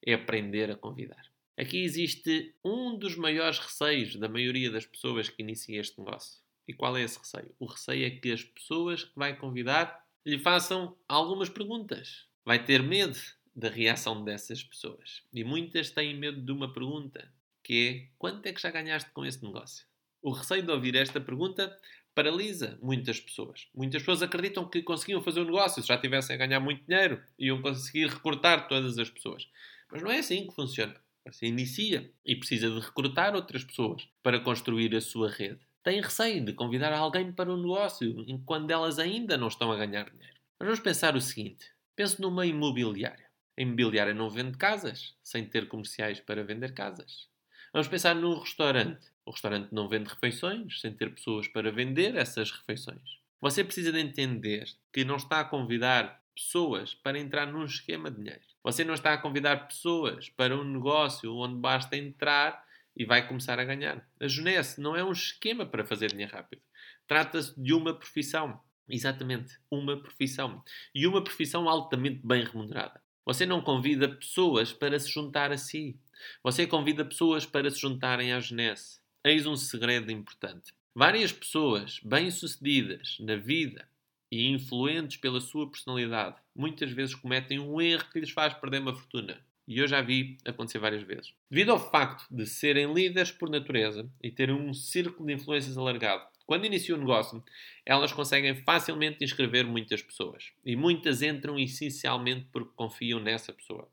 é aprender a convidar. Aqui existe um dos maiores receios da maioria das pessoas que iniciam este negócio. E qual é esse receio? O receio é que as pessoas que vai convidar lhe façam algumas perguntas. Vai ter medo da reação dessas pessoas. E muitas têm medo de uma pergunta, que é quanto é que já ganhaste com esse negócio? O receio de ouvir esta pergunta paralisa muitas pessoas. Muitas pessoas acreditam que conseguiam fazer um negócio se já tivessem a ganhar muito dinheiro, iam conseguir recrutar todas as pessoas. Mas não é assim que funciona. Você inicia e precisa de recrutar outras pessoas para construir a sua rede. Têm receio de convidar alguém para o negócio enquanto elas ainda não estão a ganhar dinheiro. Mas vamos pensar o seguinte: pense numa imobiliária. A imobiliária não vende casas sem ter comerciais para vender casas. Vamos pensar num restaurante. O restaurante não vende refeições sem ter pessoas para vender essas refeições. Você precisa de entender que não está a convidar pessoas para entrar num esquema de dinheiro. Você não está a convidar pessoas para um negócio onde basta entrar e vai começar a ganhar. A Junesse não é um esquema para fazer dinheiro rápido. Trata-se de uma profissão. Exatamente, uma profissão. E uma profissão altamente bem remunerada. Você não convida pessoas para se juntar a si. Você convida pessoas para se juntarem à Genesse. Eis um segredo importante. Várias pessoas bem-sucedidas na vida e influentes pela sua personalidade muitas vezes cometem um erro que lhes faz perder uma fortuna. E eu já vi acontecer várias vezes. Devido ao facto de serem líderes por natureza e terem um círculo de influências alargado, quando iniciam o negócio, elas conseguem facilmente inscrever muitas pessoas. E muitas entram essencialmente porque confiam nessa pessoa.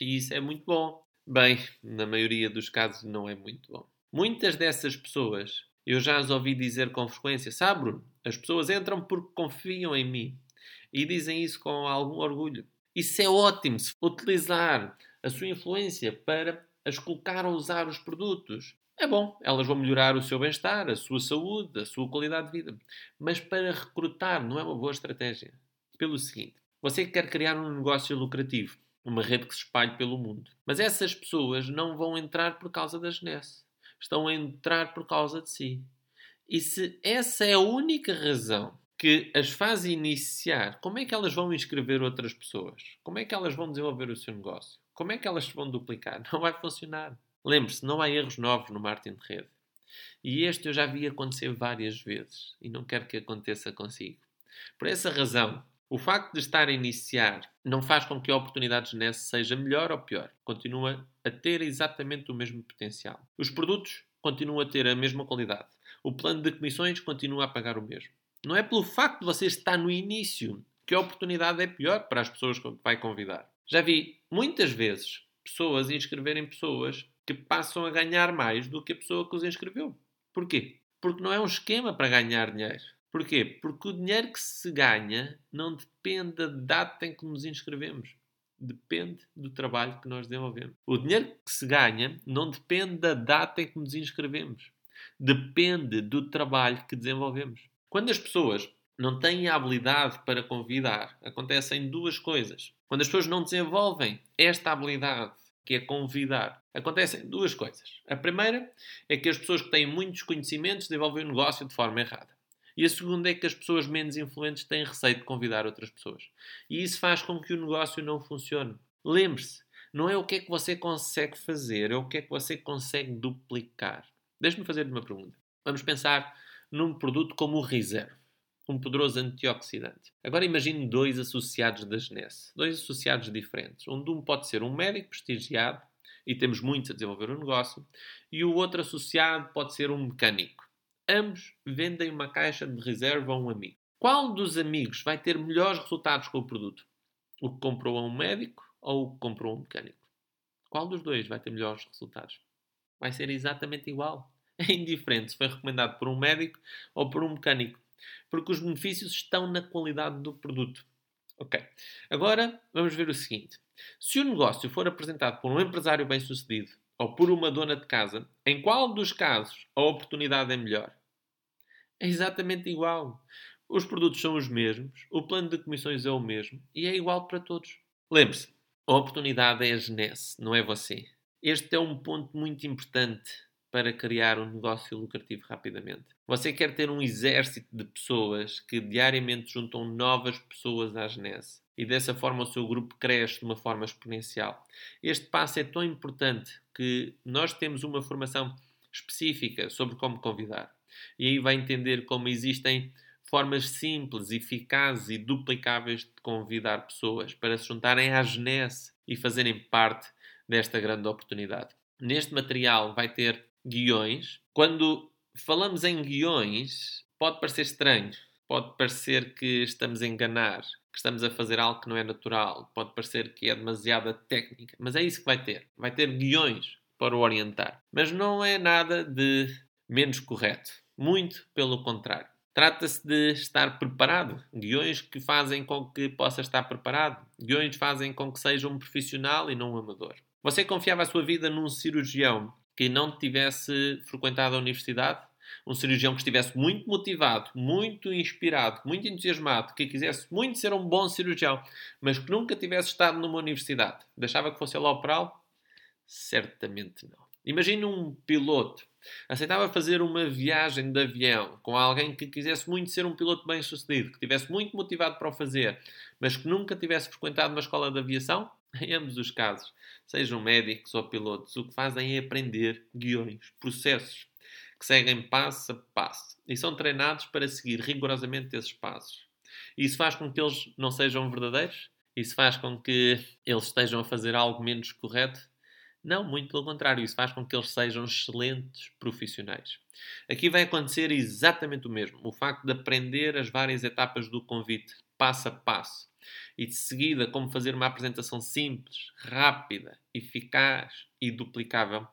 E isso é muito bom. Bem, na maioria dos casos não é muito bom. Muitas dessas pessoas, eu já as ouvi dizer com frequência, sabe Bruno, as pessoas entram porque confiam em mim. E dizem isso com algum orgulho. Isso é ótimo se utilizar a sua influência para as colocar a usar os produtos. É bom, elas vão melhorar o seu bem-estar, a sua saúde, a sua qualidade de vida. Mas para recrutar não é uma boa estratégia. Pelo seguinte, você quer criar um negócio lucrativo, uma rede que se espalhe pelo mundo. Mas essas pessoas não vão entrar por causa da Genesse. Estão a entrar por causa de si. E se essa é a única razão que as faz iniciar, como é que elas vão inscrever outras pessoas? Como é que elas vão desenvolver o seu negócio? Como é que elas se vão duplicar? Não vai funcionar. Lembre-se, não há erros novos no marketing de rede. E este eu já vi acontecer várias vezes e não quero que aconteça consigo. Por essa razão, o facto de estar a iniciar não faz com que a oportunidade de seja melhor ou pior. Continua a ter exatamente o mesmo potencial. Os produtos continuam a ter a mesma qualidade. O plano de comissões continua a pagar o mesmo. Não é pelo facto de você estar no início que a oportunidade é pior para as pessoas que vai convidar. Já vi muitas vezes pessoas inscreverem pessoas que passam a ganhar mais do que a pessoa que os inscreveu. Porquê? Porque não é um esquema para ganhar dinheiro. Porquê? Porque o dinheiro que se ganha não depende da data em que nos inscrevemos. Depende do trabalho que nós desenvolvemos. O dinheiro que se ganha não depende da data em que nos inscrevemos. Depende do trabalho que desenvolvemos. Quando as pessoas não têm a habilidade para convidar, acontecem duas coisas. Quando as pessoas não desenvolvem esta habilidade que é convidar. Acontecem duas coisas. A primeira é que as pessoas que têm muitos conhecimentos desenvolvem o negócio de forma errada. E a segunda é que as pessoas menos influentes têm receio de convidar outras pessoas. E isso faz com que o negócio não funcione. Lembre-se, não é o que é que você consegue fazer, é o que é que você consegue duplicar. Deixe-me fazer uma pergunta. Vamos pensar num produto como o Reserve um poderoso antioxidante. Agora imagine dois associados da Genesse, dois associados diferentes, onde um pode ser um médico prestigiado, e temos muitos a desenvolver o um negócio, e o outro associado pode ser um mecânico. Ambos vendem uma caixa de reserva a um amigo. Qual dos amigos vai ter melhores resultados com o produto? O que comprou a um médico ou o que comprou a um mecânico? Qual dos dois vai ter melhores resultados? Vai ser exatamente igual. É indiferente se foi recomendado por um médico ou por um mecânico porque os benefícios estão na qualidade do produto. Ok. Agora vamos ver o seguinte: se o negócio for apresentado por um empresário bem-sucedido ou por uma dona de casa, em qual dos casos a oportunidade é melhor? É exatamente igual. Os produtos são os mesmos, o plano de comissões é o mesmo e é igual para todos. Lembre-se, a oportunidade é a Genesse, não é você. Este é um ponto muito importante para criar um negócio lucrativo rapidamente. Você quer ter um exército de pessoas que diariamente juntam novas pessoas à Genese e dessa forma o seu grupo cresce de uma forma exponencial. Este passo é tão importante que nós temos uma formação específica sobre como convidar. E aí vai entender como existem formas simples, eficazes e duplicáveis de convidar pessoas para se juntarem à Genese e fazerem parte desta grande oportunidade. Neste material vai ter guiões. Quando falamos em guiões, pode parecer estranho, pode parecer que estamos a enganar, que estamos a fazer algo que não é natural, pode parecer que é demasiada técnica, mas é isso que vai ter. Vai ter guiões para o orientar. Mas não é nada de menos correto. Muito pelo contrário. Trata-se de estar preparado. Guiões que fazem com que possa estar preparado. Guiões fazem com que seja um profissional e não um amador. Você confiava a sua vida num cirurgião que não tivesse frequentado a universidade? Um cirurgião que estivesse muito motivado, muito inspirado, muito entusiasmado, que quisesse muito ser um bom cirurgião, mas que nunca tivesse estado numa universidade. Deixava que fosse ele operá-lo? Certamente não. Imagine um piloto aceitava fazer uma viagem de avião com alguém que quisesse muito ser um piloto bem sucedido, que estivesse muito motivado para o fazer, mas que nunca tivesse frequentado uma escola de aviação? Em ambos os casos, sejam médicos ou pilotos, o que fazem é aprender guiões, processos que seguem passo a passo e são treinados para seguir rigorosamente esses passos. Isso faz com que eles não sejam verdadeiros? Isso faz com que eles estejam a fazer algo menos correto? Não, muito pelo contrário, isso faz com que eles sejam excelentes profissionais. Aqui vai acontecer exatamente o mesmo. O facto de aprender as várias etapas do convite, passo a passo, e de seguida como fazer uma apresentação simples, rápida, eficaz e duplicável,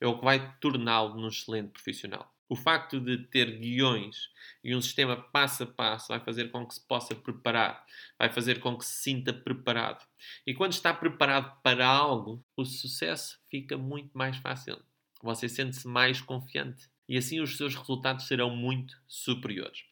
é o que vai torná-lo num excelente profissional. O facto de ter guiões e um sistema passo a passo vai fazer com que se possa preparar, vai fazer com que se sinta preparado. E quando está preparado para algo, o sucesso fica muito mais fácil. Você sente-se mais confiante e assim os seus resultados serão muito superiores.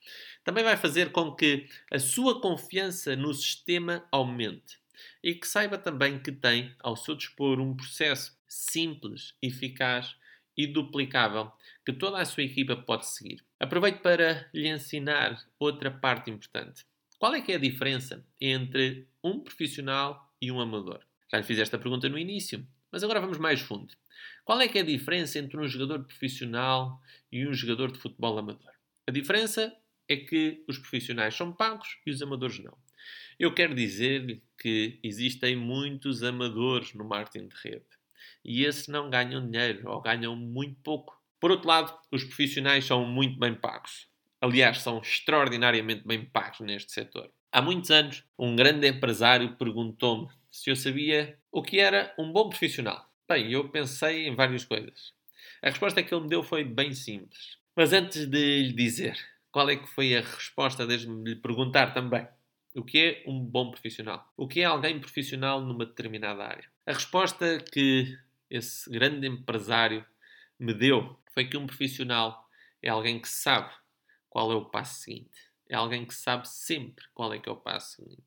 Também vai fazer com que a sua confiança no sistema aumente e que saiba também que tem ao seu dispor um processo simples, eficaz e duplicável que toda a sua equipa pode seguir. Aproveito para lhe ensinar outra parte importante. Qual é que é a diferença entre um profissional e um amador? Já lhe fiz esta pergunta no início, mas agora vamos mais fundo. Qual é que é a diferença entre um jogador profissional e um jogador de futebol amador? A diferença é que os profissionais são pagos e os amadores não. Eu quero dizer-lhe que existem muitos amadores no marketing de rede e esses não ganham dinheiro ou ganham muito pouco. Por outro lado, os profissionais são muito bem pagos. Aliás, são extraordinariamente bem pagos neste setor. Há muitos anos, um grande empresário perguntou-me se eu sabia o que era um bom profissional. Bem, eu pensei em várias coisas. A resposta que ele me deu foi bem simples. Mas antes de lhe dizer qual é que foi a resposta, deixe-me lhe perguntar também. O que é um bom profissional? O que é alguém profissional numa determinada área? A resposta que esse grande empresário me deu foi que um profissional é alguém que sabe qual é o passo seguinte. É alguém que sabe sempre qual é que é o passo seguinte.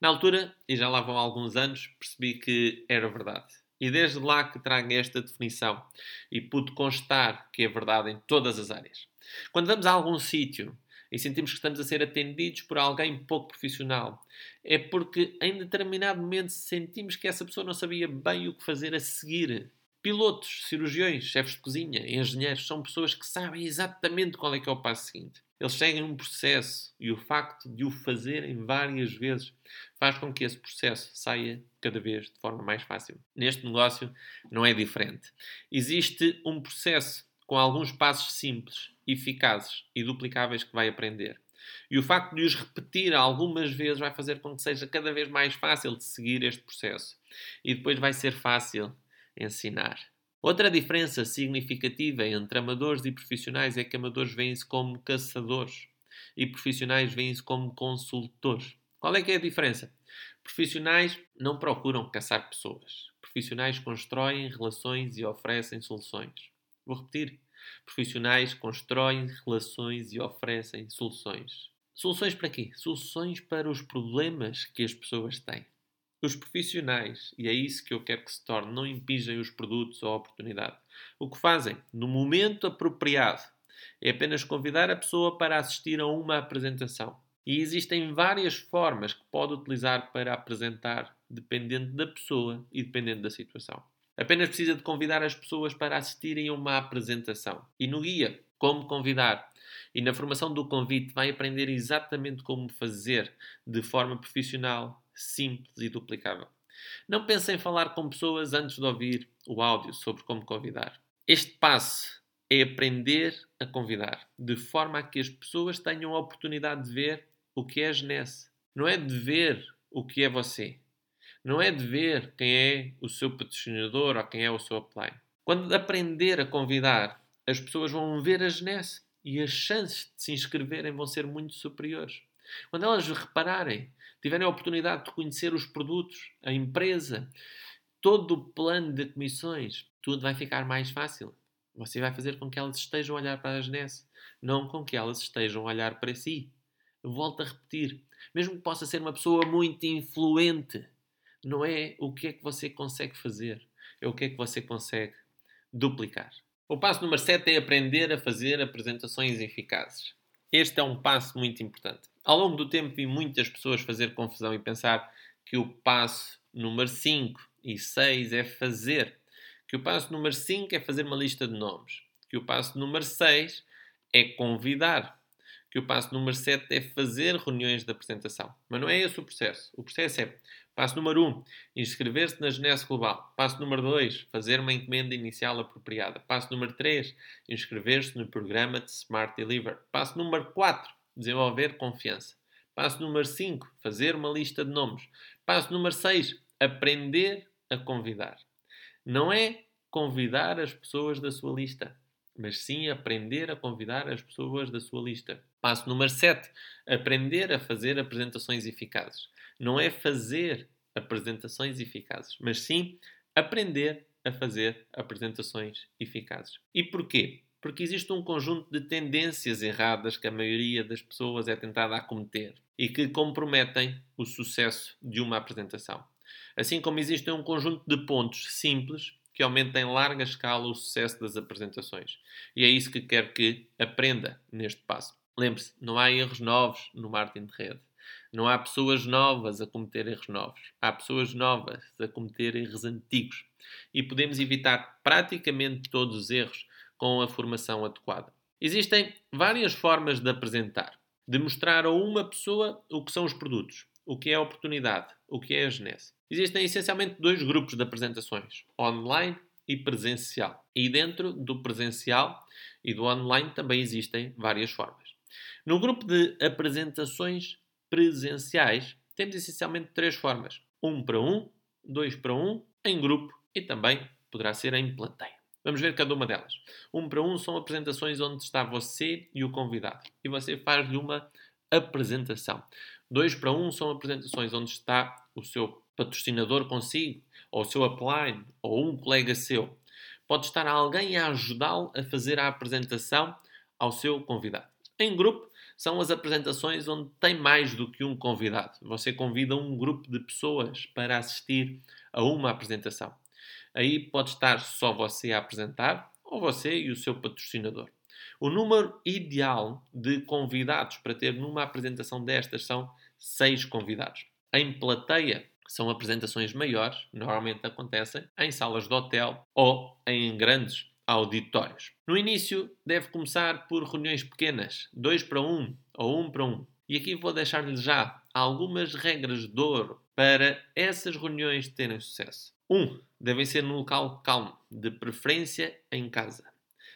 Na altura, e já lá vão alguns anos, percebi que era verdade. E desde lá que trago esta definição e pude constar que é verdade em todas as áreas. Quando vamos a algum sítio e sentimos que estamos a ser atendidos por alguém pouco profissional, é porque em determinado momento sentimos que essa pessoa não sabia bem o que fazer a seguir. Pilotos, cirurgiões, chefes de cozinha, engenheiros são pessoas que sabem exatamente qual é que é o passo seguinte. Eles seguem um processo e o facto de o fazerem várias vezes faz com que esse processo saia cada vez de forma mais fácil. Neste negócio não é diferente. Existe um processo com alguns passos simples eficazes e duplicáveis que vai aprender. E o facto de os repetir algumas vezes vai fazer com que seja cada vez mais fácil de seguir este processo. E depois vai ser fácil ensinar. Outra diferença significativa entre amadores e profissionais é que amadores veem-se como caçadores e profissionais veem-se como consultores. Qual é que é a diferença? Profissionais não procuram caçar pessoas. Profissionais constroem relações e oferecem soluções. Vou repetir. Profissionais constroem relações e oferecem soluções. Soluções para quê? Soluções para os problemas que as pessoas têm. Os profissionais, e é isso que eu quero que se torne, não impingem os produtos ou a oportunidade. O que fazem, no momento apropriado, é apenas convidar a pessoa para assistir a uma apresentação. E existem várias formas que pode utilizar para apresentar, dependendo da pessoa e dependendo da situação. Apenas precisa de convidar as pessoas para assistirem a uma apresentação. E no guia, como convidar. E na formação do convite vai aprender exatamente como fazer de forma profissional, simples e duplicável. Não pense em falar com pessoas antes de ouvir o áudio sobre como convidar. Este passo é aprender a convidar, de forma a que as pessoas tenham a oportunidade de ver o que é a Genesse. Não é de ver o que é você não é de ver quem é o seu patrocinador ou quem é o seu upline. Quando aprender a convidar, as pessoas vão ver a genese e as chances de se inscreverem vão ser muito superiores. Quando elas repararem, tiverem a oportunidade de conhecer os produtos, a empresa, todo o plano de comissões, tudo vai ficar mais fácil. Você vai fazer com que elas estejam a olhar para a Genesse, não com que elas estejam a olhar para si. Volto a repetir. Mesmo que possa ser uma pessoa muito influente, não é o que é que você consegue fazer, é o que é que você consegue duplicar. O passo número 7 é aprender a fazer apresentações eficazes. Este é um passo muito importante. Ao longo do tempo vi muitas pessoas fazer confusão e pensar que o passo número 5 e 6 é fazer, que o passo número 5 é fazer uma lista de nomes, que o passo número 6 é convidar, que o passo número 7 é fazer reuniões de apresentação. Mas não é esse o processo. O processo é passo número 1, inscrever-se na Genesse Global. Passo número 2, fazer uma encomenda inicial apropriada. Passo número 3, inscrever-se no programa de Smart Deliver. Passo número 4, desenvolver confiança. Passo número 5, fazer uma lista de nomes. Passo número 6, aprender a convidar. Não é convidar as pessoas da sua lista, mas sim aprender a convidar as pessoas da sua lista. Passo número 7, aprender a fazer apresentações eficazes. Não é fazer apresentações eficazes, mas sim aprender a fazer apresentações eficazes. E porquê? Porque existe um conjunto de tendências erradas que a maioria das pessoas é tentada a cometer e que comprometem o sucesso de uma apresentação. Assim como existe um conjunto de pontos simples que aumentam em larga escala o sucesso das apresentações. E é isso que quero que aprenda neste passo. Lembre-se, não há erros novos no marketing de rede. Não há pessoas novas a cometer erros novos. Há pessoas novas a cometer erros antigos. E podemos evitar praticamente todos os erros com a formação adequada. Existem várias formas de apresentar, de mostrar a uma pessoa o que são os produtos, o que é a oportunidade, o que é a genese. Existem essencialmente dois grupos de apresentações, online e presencial. E dentro do presencial e do online também existem várias formas. No grupo de apresentações presenciais, temos essencialmente três formas: um para um, dois para um, em grupo e também poderá ser em plateia. Vamos ver cada uma delas. Um para um são apresentações onde está você e o convidado e você faz-lhe uma apresentação. Dois para um são apresentações onde está o seu patrocinador consigo, ou o seu upline, ou um colega seu. Pode estar alguém a ajudá-lo a fazer a apresentação ao seu convidado. Em grupo, são as apresentações onde tem mais do que um convidado. Você convida um grupo de pessoas para assistir a uma apresentação. Aí pode estar só você a apresentar ou você e o seu patrocinador. O número ideal de convidados para ter numa apresentação destas são seis convidados. Em plateia, são apresentações maiores, normalmente acontecem em salas de hotel ou em grandes auditórios. No início, deve começar por reuniões pequenas, 2 para 1 um, ou 1 um para 1. Um. E aqui vou deixar-lhe já algumas regras de ouro para essas reuniões terem sucesso. 1. Um, devem ser num local calmo, de preferência em casa.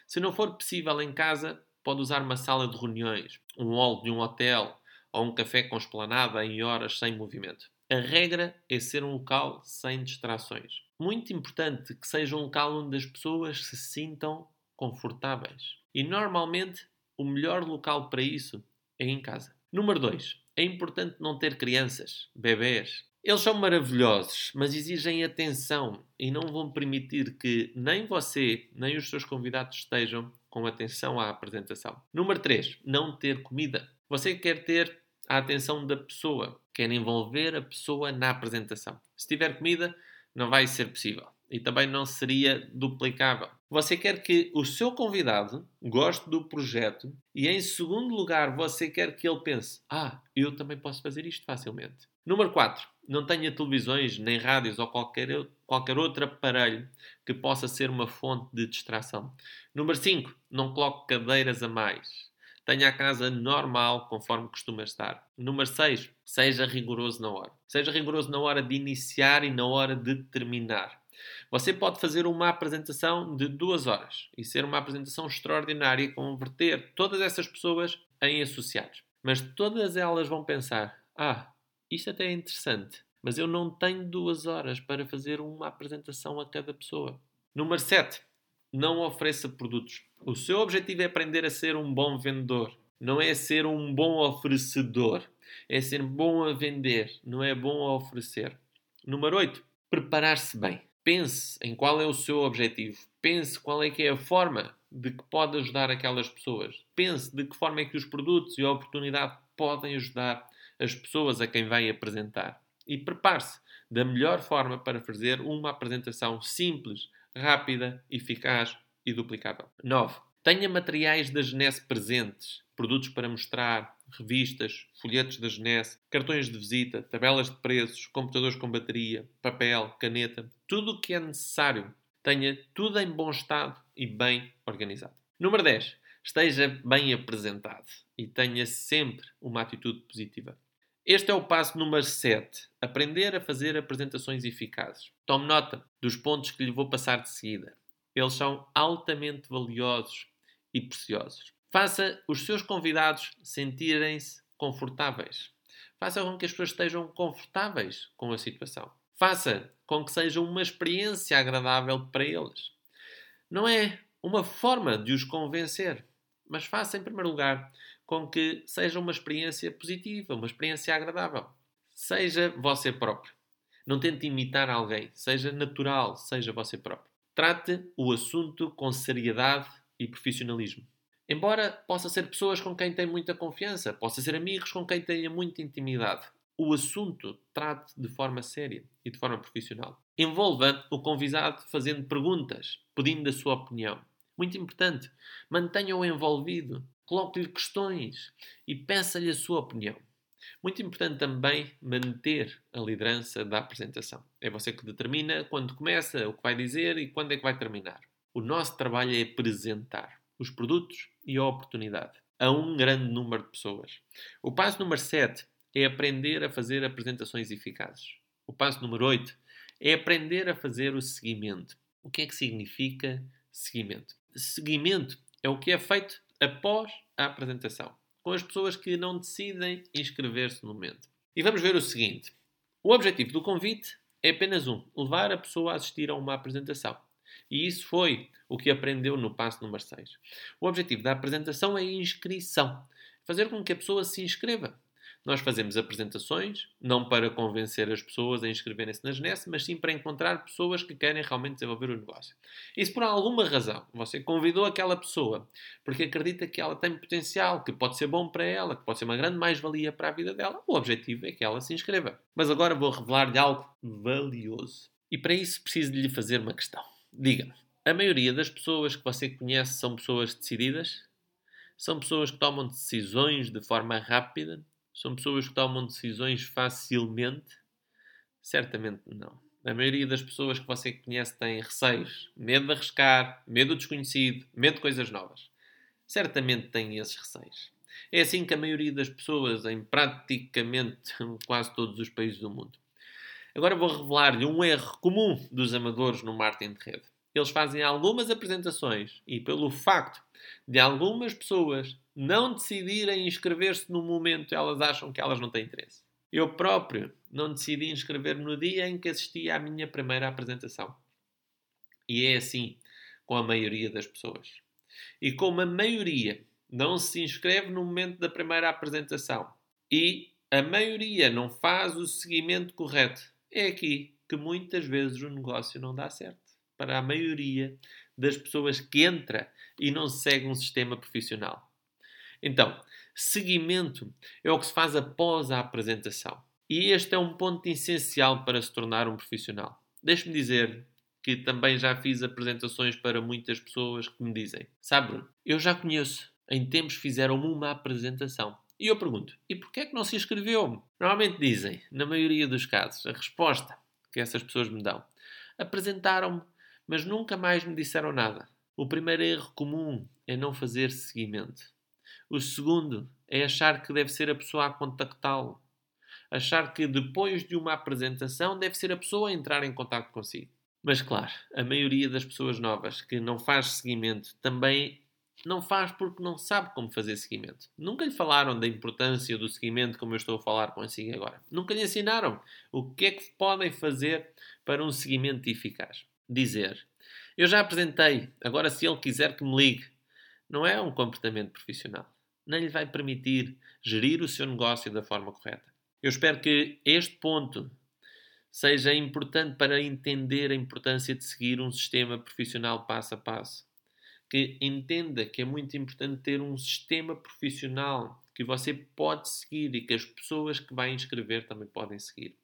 Se não for possível em casa, pode usar uma sala de reuniões, um hall de um hotel ou um café com esplanada em horas sem movimento. A regra é ser um local sem distrações. Muito importante que seja um local onde as pessoas se sintam confortáveis. E normalmente o melhor local para isso é em casa. Número 2. É importante não ter crianças, bebés. Eles são maravilhosos, mas exigem atenção e não vão permitir que nem você nem os seus convidados estejam com atenção à apresentação. Número 3. Não ter comida. Você quer ter a atenção da pessoa. Quer envolver a pessoa na apresentação. Se tiver comida, não vai ser possível. E também não seria duplicável. Você quer que o seu convidado goste do projeto e, em segundo lugar, você quer que ele pense: Ah, eu também posso fazer isto facilmente. Número 4. Não tenha televisões, nem rádios ou qualquer, qualquer outro aparelho que possa ser uma fonte de distração. Número 5. Não coloque cadeiras a mais. Tenha a casa normal, conforme costuma estar. Número 6. Seja rigoroso na hora. Seja rigoroso na hora de iniciar e na hora de terminar. Você pode fazer uma apresentação de duas horas e ser uma apresentação extraordinária e converter todas essas pessoas em associados. Mas todas elas vão pensar: ah, isto até é interessante, mas eu não tenho duas horas para fazer uma apresentação a cada pessoa. Número 7. Não ofereça produtos. O seu objetivo é aprender a ser um bom vendedor, não é ser um bom oferecedor. É ser bom a vender, não é bom a oferecer. Número 8. Preparar-se bem. Pense em qual é o seu objetivo. Pense qual é que é a forma de que pode ajudar aquelas pessoas. Pense de que forma é que os produtos e a oportunidade podem ajudar as pessoas a quem vai apresentar. E prepare-se da melhor forma para fazer uma apresentação simples, rápida, eficaz e duplicável. 9. Tenha materiais da Genesse presentes, produtos para mostrar, revistas, folhetos da Genesse, cartões de visita, tabelas de preços, computadores com bateria, papel, caneta, tudo o que é necessário. Tenha tudo em bom estado e bem organizado. Número 10. Esteja bem apresentado e tenha sempre uma atitude positiva. Este é o passo número 7. Aprender a fazer apresentações eficazes. Tome nota dos pontos que lhe vou passar de seguida. Eles são altamente valiosos e preciosos. Faça os seus convidados sentirem-se confortáveis. Faça com que as pessoas estejam confortáveis com a situação. Faça com que seja uma experiência agradável para eles. Não é uma forma de os convencer, mas faça em primeiro lugar com que seja uma experiência positiva, uma experiência agradável. Seja você próprio. Não tente imitar alguém. Seja natural, seja você próprio. Trate o assunto com seriedade e profissionalismo. Embora possa ser pessoas com quem tem muita confiança, possa ser amigos com quem tenha muita intimidade, o assunto trate de forma séria e de forma profissional. Envolva o convidado fazendo perguntas, pedindo a sua opinião. Muito importante, mantenha-o envolvido, coloque-lhe questões e peça-lhe a sua opinião. Muito importante também manter a liderança da apresentação. É você que determina quando começa, o que vai dizer e quando é que vai terminar. O nosso trabalho é apresentar os produtos e a oportunidade a um grande número de pessoas. O passo número 7 é aprender a fazer apresentações eficazes. O passo número 8 é aprender a fazer o seguimento. O que é que significa seguimento? Seguimento é o que é feito após a apresentação, com as pessoas que não decidem inscrever-se no momento. E vamos ver o seguinte: o objetivo do convite é apenas um: levar a pessoa a assistir a uma apresentação. E isso foi o que aprendeu no passo número 6. O objetivo da apresentação é a inscrição. Fazer com que a pessoa se inscreva. Nós fazemos apresentações, não para convencer as pessoas a inscreverem-se na Genesse, mas sim para encontrar pessoas que querem realmente desenvolver o negócio. E se por alguma razão você convidou aquela pessoa porque acredita que ela tem potencial, que pode ser bom para ela, que pode ser uma grande mais-valia para a vida dela, o objetivo é que ela se inscreva. Mas agora vou revelar-lhe algo valioso. E para isso preciso de lhe fazer uma questão. Diga-me, a maioria das pessoas que você conhece são pessoas decididas? São pessoas que tomam decisões de forma rápida? São pessoas que tomam decisões facilmente? Certamente não. A maioria das pessoas que você conhece tem receios, medo de arriscar, medo do desconhecido, medo de coisas novas. Certamente tem esses receios. É assim que a maioria das pessoas em praticamente quase todos os países do mundo. Agora vou revelar-lhe um erro comum dos amadores no marketing de rede. Eles fazem algumas apresentações e, pelo facto de algumas pessoas não decidirem inscrever-se no momento elas acham que elas não têm interesse. Eu próprio não decidi inscrever no dia em que assisti à minha primeira apresentação. E é assim com a maioria das pessoas. E como a maioria não se inscreve no momento da primeira apresentação e a maioria não faz o seguimento correto, é aqui que muitas vezes o negócio não dá certo. Para a maioria das pessoas que entra e não segue um sistema profissional. Então, seguimento é o que se faz após a apresentação. E este é um ponto essencial para se tornar um profissional. Deixe-me dizer que também já fiz apresentações para muitas pessoas que me dizem: Sabe, Bruno, eu já conheço. Em tempos fizeram-me uma apresentação. E eu pergunto: e porquê é que não se inscreveu? Normalmente dizem, na maioria dos casos, a resposta que essas pessoas me dão: apresentaram-me, mas nunca mais me disseram nada. O primeiro erro comum é não fazer seguimento. O segundo é achar que deve ser a pessoa a contactá-lo. Achar que depois de uma apresentação deve ser a pessoa a entrar em contato consigo. Mas claro, a maioria das pessoas novas que não faz seguimento também não faz porque não sabe como fazer seguimento. Nunca lhe falaram da importância do seguimento como eu estou a falar consigo agora. Nunca lhe ensinaram o que é que podem fazer para um seguimento eficaz. Dizer: Eu já apresentei, agora se ele quiser que me ligue, não é um comportamento profissional. Nem lhe vai permitir gerir o seu negócio da forma correta. Eu espero que este ponto seja importante para entender a importância de seguir um sistema profissional passo a passo. Que entenda que é muito importante ter um sistema profissional que você pode seguir e que as pessoas que vai inscrever também podem seguir.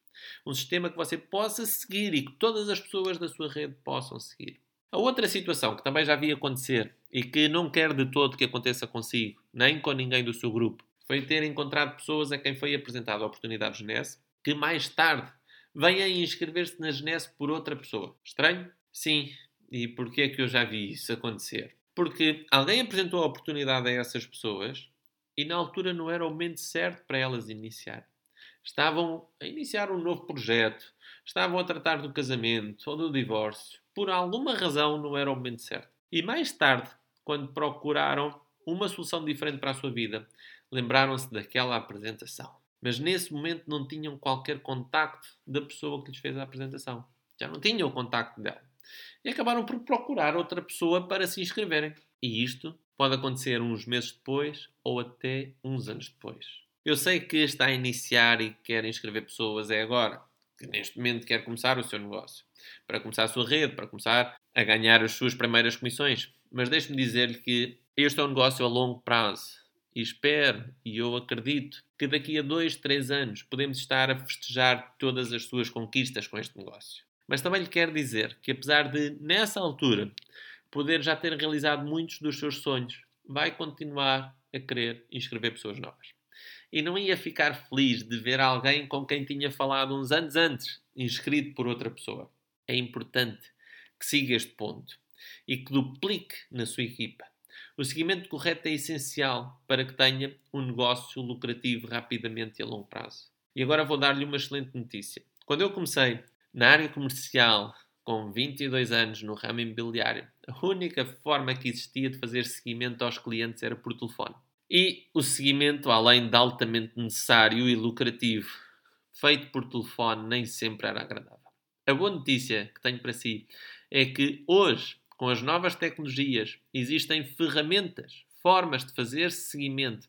Um sistema que você possa seguir e que todas as pessoas da sua rede possam seguir. A outra situação que também já vi acontecer e que não quer de todo que aconteça consigo, nem com ninguém do seu grupo, foi ter encontrado pessoas a quem foi apresentada a oportunidade Genese que mais tarde vêm a inscrever-se na Genese por outra pessoa. Estranho? Sim. E porquê é que eu já vi isso acontecer? Porque alguém apresentou a oportunidade a essas pessoas e na altura não era o momento certo para elas iniciar. Estavam a iniciar um novo projeto, estavam a tratar do casamento ou do divórcio. Por alguma razão não era o momento certo. E mais tarde, quando procuraram uma solução diferente para a sua vida, lembraram-se daquela apresentação. Mas nesse momento não tinham qualquer contacto da pessoa que lhes fez a apresentação. Já não tinham o contacto dela. E acabaram por procurar outra pessoa para se inscreverem. E isto Pode acontecer uns meses depois ou até uns anos depois. Eu sei que está a iniciar e quer inscrever pessoas é agora, que neste momento quer começar o seu negócio, para começar a sua rede, para começar a ganhar as suas primeiras comissões. Mas deixe-me dizer-lhe que este é um negócio a longo prazo e espero e eu acredito que daqui a dois, três anos podemos estar a festejar todas as suas conquistas com este negócio. Mas também lhe quero dizer que apesar de, nessa altura, poder já ter realizado muitos dos seus sonhos, vai continuar a querer inscrever pessoas novas. E não ia ficar feliz de ver alguém com quem tinha falado uns anos antes inscrito por outra pessoa. É importante que siga este ponto e que duplique na sua equipa. O seguimento correto é essencial para que tenha um negócio lucrativo rapidamente e a longo prazo. E agora vou dar-lhe uma excelente notícia. Quando eu comecei na área comercial com 22 anos no ramo imobiliário, a única forma que existia de fazer seguimento aos clientes era por telefone. E o seguimento, além de altamente necessário e lucrativo, feito por telefone, nem sempre era agradável. A boa notícia que tenho para si é que hoje, com as novas tecnologias, existem ferramentas, formas de fazer seguimento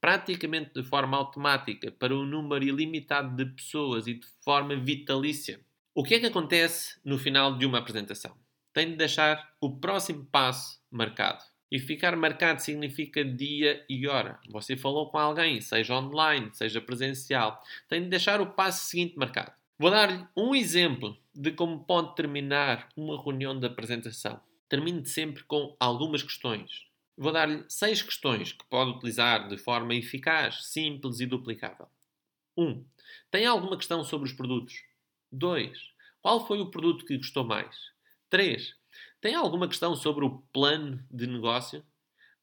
praticamente de forma automática para um número ilimitado de pessoas e de forma vitalícia o que é que acontece no final de uma apresentação? Tem de deixar o próximo passo marcado. E ficar marcado significa dia e hora. Você falou com alguém, seja online, seja presencial. Tem de deixar o passo seguinte marcado. Vou dar-lhe um exemplo de como pode terminar uma reunião de apresentação. Termine sempre com algumas questões. Vou dar-lhe seis questões que pode utilizar de forma eficaz, simples e duplicável. 1. Um, tem alguma questão sobre os produtos? 2. Qual foi o produto que gostou mais? 3. Tem alguma questão sobre o plano de negócio?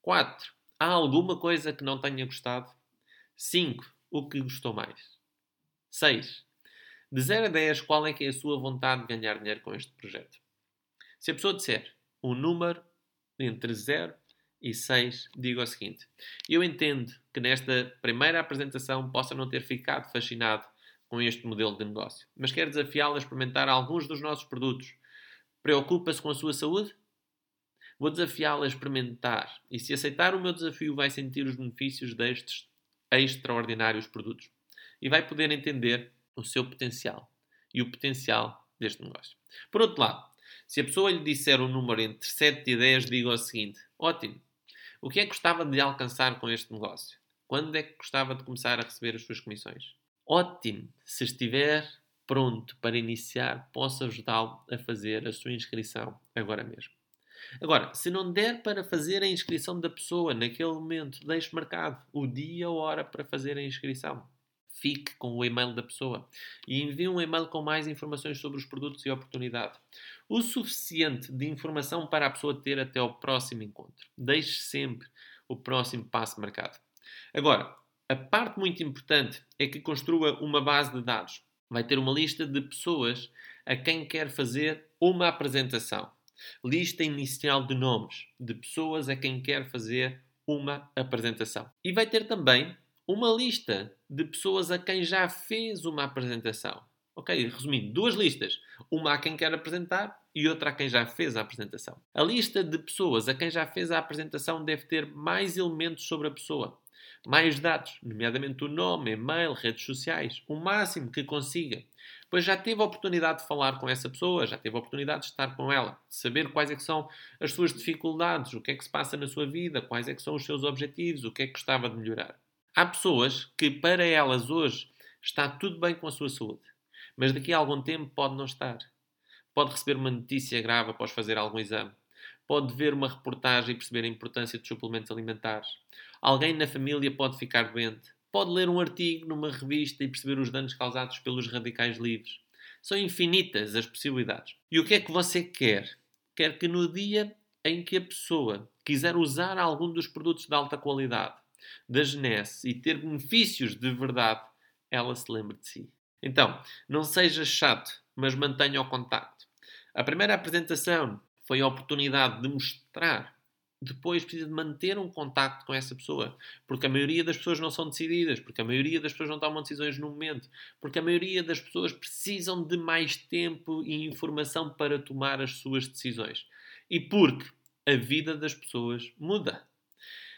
4. Há alguma coisa que não tenha gostado? 5. O que gostou mais? 6. De 0 a 10, qual é que é a sua vontade de ganhar dinheiro com este projeto? Se a pessoa disser um número entre 0 e 6, digo o seguinte: eu entendo que nesta primeira apresentação possa não ter ficado fascinado com este modelo de negócio, mas quer desafiá-lo a experimentar alguns dos nossos produtos. Preocupa-se com a sua saúde? Vou desafiá-lo a experimentar e, se aceitar o meu desafio, vai sentir os benefícios destes extraordinários produtos e vai poder entender o seu potencial e o potencial deste negócio. Por outro lado, se a pessoa lhe disser um número entre 7 e 10, diga o seguinte: ótimo, o que é que gostava de alcançar com este negócio? Quando é que gostava de começar a receber as suas comissões? Ótimo! Se estiver pronto para iniciar, posso ajudá-lo a fazer a sua inscrição agora mesmo. Agora, se não der para fazer a inscrição da pessoa naquele momento, deixe marcado o dia ou hora para fazer a inscrição. Fique com o e-mail da pessoa e envie um e-mail com mais informações sobre os produtos e oportunidade. O suficiente de informação para a pessoa ter até o próximo encontro. Deixe sempre o próximo passo marcado. Agora, a parte muito importante é que construa uma base de dados. Vai ter uma lista de pessoas a quem quer fazer uma apresentação. Lista inicial de nomes de pessoas a quem quer fazer uma apresentação. E vai ter também uma lista de pessoas a quem já fez uma apresentação. Ok, resumindo, duas listas. Uma a quem quer apresentar e outra a quem já fez a apresentação. A lista de pessoas a quem já fez a apresentação deve ter mais elementos sobre a pessoa. Mais dados, nomeadamente o nome, e-mail, redes sociais, o máximo que consiga. Pois já teve a oportunidade de falar com essa pessoa, já teve a oportunidade de estar com ela, saber quais é são as suas dificuldades, o que é que se passa na sua vida, quais é são os seus objetivos, o que é que gostava de melhorar. Há pessoas que para elas hoje está tudo bem com a sua saúde mas daqui a algum tempo pode não estar. Pode receber uma notícia grave após fazer algum exame. Pode ver uma reportagem e perceber a importância dos suplementos alimentares. Alguém na família pode ficar doente. Pode ler um artigo numa revista e perceber os danos causados pelos radicais livres. São infinitas as possibilidades. E o que é que você quer? Quer que no dia em que a pessoa quiser usar algum dos produtos de alta qualidade da Genesse e ter benefícios de verdade, ela se lembre de si. Então, não seja chato, mas mantenha o contacto. A primeira apresentação foi a oportunidade de mostrar. Depois precisa de manter um contacto com essa pessoa. Porque a maioria das pessoas não são decididas, porque a maioria das pessoas não tomam decisões no momento, porque a maioria das pessoas precisam de mais tempo e informação para tomar as suas decisões. E porque a vida das pessoas muda.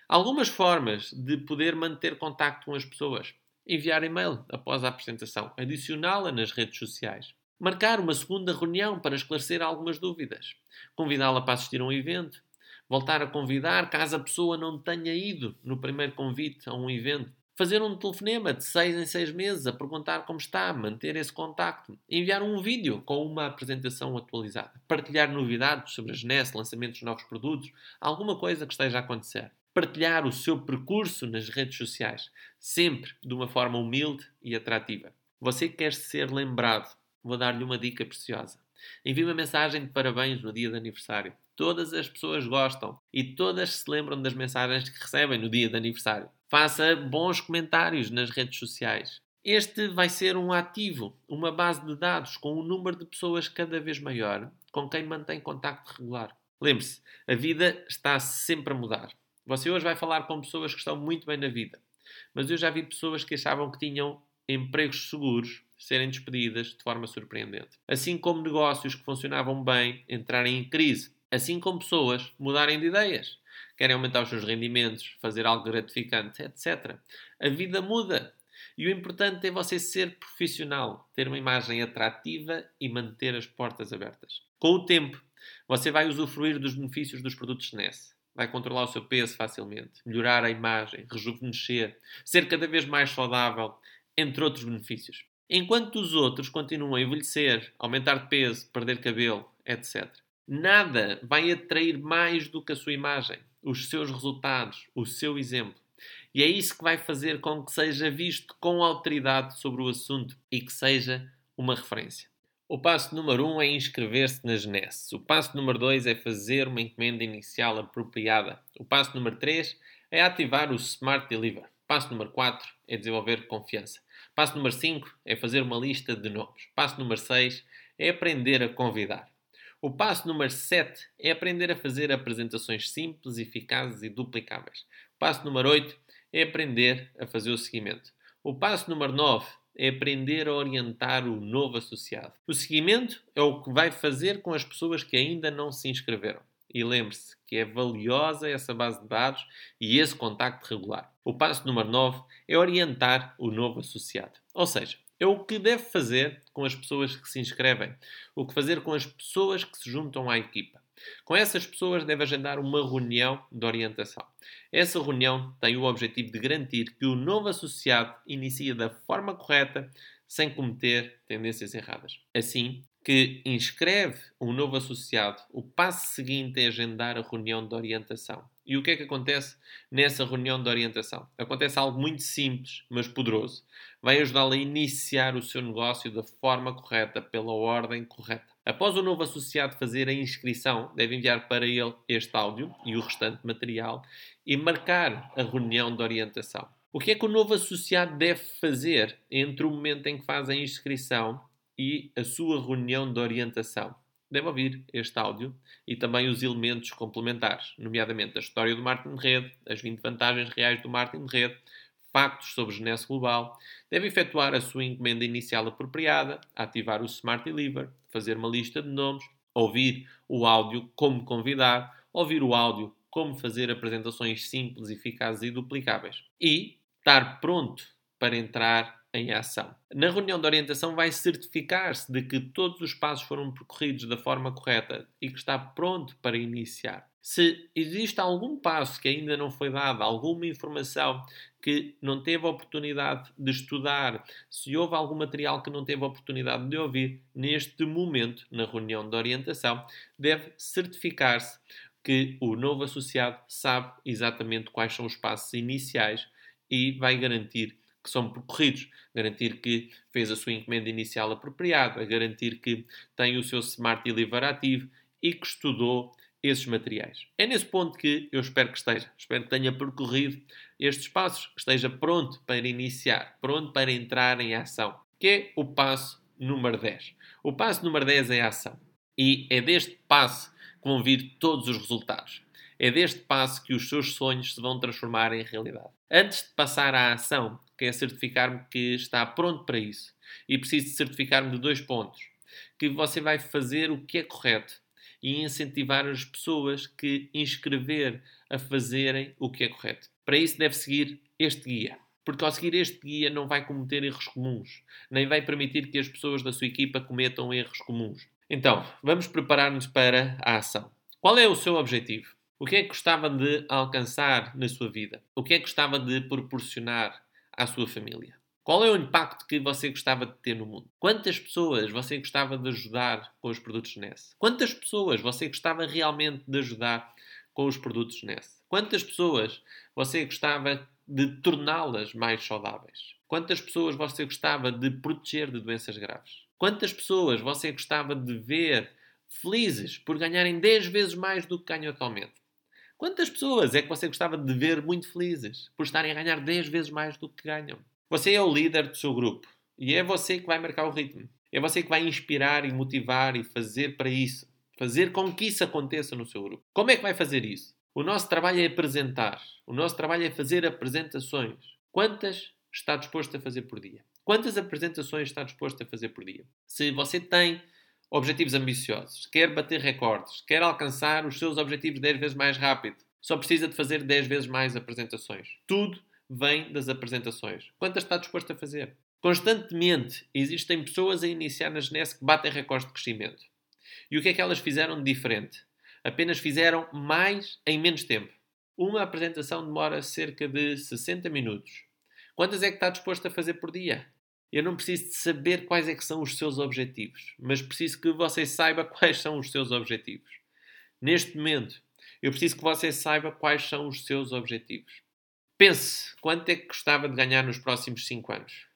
Algumas formas de poder manter contacto com as pessoas enviar e-mail após a apresentação, adicioná-la nas redes sociais, marcar uma segunda reunião para esclarecer algumas dúvidas, convidá-la para assistir a um evento, voltar a convidar caso a pessoa não tenha ido no primeiro convite a um evento, fazer um telefonema de seis em seis meses a perguntar como está, manter esse contacto, enviar um vídeo com uma apresentação atualizada, partilhar novidades sobre a Genesse, lançamentos de novos produtos, alguma coisa que esteja a acontecer partilhar o seu percurso nas redes sociais, sempre de uma forma humilde e atrativa. Você quer ser lembrado? Vou dar-lhe uma dica preciosa. Envie uma mensagem de parabéns no dia de aniversário. Todas as pessoas gostam e todas se lembram das mensagens que recebem no dia de aniversário. Faça bons comentários nas redes sociais. Este vai ser um ativo, uma base de dados com um número de pessoas cada vez maior com quem mantém contacto regular. Lembre-se, a vida está sempre a mudar. Você hoje vai falar com pessoas que estão muito bem na vida, mas eu já vi pessoas que achavam que tinham empregos seguros serem despedidas de forma surpreendente. Assim como negócios que funcionavam bem entrarem em crise. Assim como pessoas mudarem de ideias. Querem aumentar os seus rendimentos, fazer algo gratificante, etc. A vida muda. E o importante é você ser profissional, ter uma imagem atrativa e manter as portas abertas. Com o tempo, você vai usufruir dos benefícios dos produtos SNES vai controlar o seu peso facilmente, melhorar a imagem, rejuvenescer, ser cada vez mais saudável, entre outros benefícios. Enquanto os outros continuam a envelhecer, aumentar de peso, perder cabelo, etc. Nada vai atrair mais do que a sua imagem, os seus resultados, o seu exemplo. E é isso que vai fazer com que seja visto com autoridade sobre o assunto e que seja uma referência. O passo número 1 um é inscrever-se na Genesse. O passo número 2 é fazer uma encomenda inicial apropriada. O passo número 3 é ativar o Smart Deliver. Passo número 4 é desenvolver confiança. Passo número 5 é fazer uma lista de nomes. Passo número 6 é aprender a convidar. O passo número 7 é aprender a fazer apresentações simples, eficazes e duplicáveis. O passo número 8 é aprender a fazer o seguimento. O passo número 9 é aprender a orientar o novo associado. O seguimento é o que vai fazer com as pessoas que ainda não se inscreveram. E lembre-se que é valiosa essa base de dados e esse contacto regular. O passo número 9 é orientar o novo associado. Ou seja, é o que deve fazer com as pessoas que se inscrevem, o que fazer com as pessoas que se juntam à equipa. Com essas pessoas deve agendar uma reunião de orientação. Essa reunião tem o objetivo de garantir que o novo associado inicia da forma correta, sem cometer tendências erradas. Assim que inscreve um novo associado, o passo seguinte é agendar a reunião de orientação. E o que é que acontece nessa reunião de orientação? Acontece algo muito simples, mas poderoso. Vai ajudá-lo a iniciar o seu negócio da forma correta, pela ordem correta. Após o novo associado fazer a inscrição, deve enviar para ele este áudio e o restante material e marcar a reunião de orientação. O que é que o novo associado deve fazer entre o momento em que faz a inscrição e a sua reunião de orientação? Deve ouvir este áudio e também os elementos complementares, nomeadamente a história do marketing de rede, as 20 vantagens reais do marketing de rede, factos sobre genese global, deve efetuar a sua encomenda inicial apropriada, ativar o Smart Deliver, fazer uma lista de nomes, ouvir o áudio como convidar, ouvir o áudio como fazer apresentações simples, eficazes e duplicáveis. E estar pronto para entrar em ação. Na reunião de orientação vai certificar-se de que todos os passos foram percorridos da forma correta e que está pronto para iniciar. Se existe algum passo que ainda não foi dado, alguma informação que não teve oportunidade de estudar, se houve algum material que não teve oportunidade de ouvir, neste momento, na reunião de orientação, deve certificar-se que o novo associado sabe exatamente quais são os passos iniciais e vai garantir que são percorridos, garantir que fez a sua encomenda inicial apropriada, garantir que tem o seu Smart Deliver ativo e que estudou esses materiais. É nesse ponto que eu espero que esteja. Espero que tenha percorrido estes passos, que esteja pronto para iniciar, pronto para entrar em ação, que é o passo número 10. O passo número 10 é a ação. E é deste passo que vão vir todos os resultados. É deste passo que os seus sonhos se vão transformar em realidade. Antes de passar à ação, quero certificar-me que está pronto para isso. E preciso certificar-me de dois pontos. Que você vai fazer o que é correto e incentivar as pessoas que inscrever a fazerem o que é correto. Para isso deve seguir este guia. Porque ao seguir este guia não vai cometer erros comuns, nem vai permitir que as pessoas da sua equipa cometam erros comuns. Então, vamos preparar-nos para a ação. Qual é o seu objetivo? O que é que gostava de alcançar na sua vida? O que é que gostava de proporcionar à sua família? Qual é o impacto que você gostava de ter no mundo? Quantas pessoas você gostava de ajudar com os produtos NES? Quantas pessoas você gostava realmente de ajudar com os produtos NES? Quantas pessoas você gostava de torná-las mais saudáveis? Quantas pessoas você gostava de proteger de doenças graves? Quantas pessoas você gostava de ver felizes por ganharem 10 vezes mais do que ganham atualmente? Quantas pessoas é que você gostava de ver muito felizes por estarem a ganhar 10 vezes mais do que ganham? Você é o líder do seu grupo e é você que vai marcar o ritmo. É você que vai inspirar e motivar e fazer para isso. Fazer com que isso aconteça no seu grupo. Como é que vai fazer isso? O nosso trabalho é apresentar. O nosso trabalho é fazer apresentações. Quantas está disposto a fazer por dia? Quantas apresentações está disposto a fazer por dia? Se você tem objetivos ambiciosos, quer bater recordes, quer alcançar os seus objetivos 10 vezes mais rápido, só precisa de fazer 10 vezes mais apresentações. Tudo vem das apresentações. Quantas está disposto a fazer? Constantemente existem pessoas a iniciar na Genese que batem recordes de crescimento. E o que é que elas fizeram de diferente? Apenas fizeram mais em menos tempo. Uma apresentação demora cerca de 60 minutos. Quantas é que está disposto a fazer por dia? Eu não preciso de saber quais é que são os seus objetivos, mas preciso que você saiba quais são os seus objetivos. Neste momento, eu preciso que você saiba quais são os seus objetivos. Pense quanto é que gostava de ganhar nos próximos 5 anos.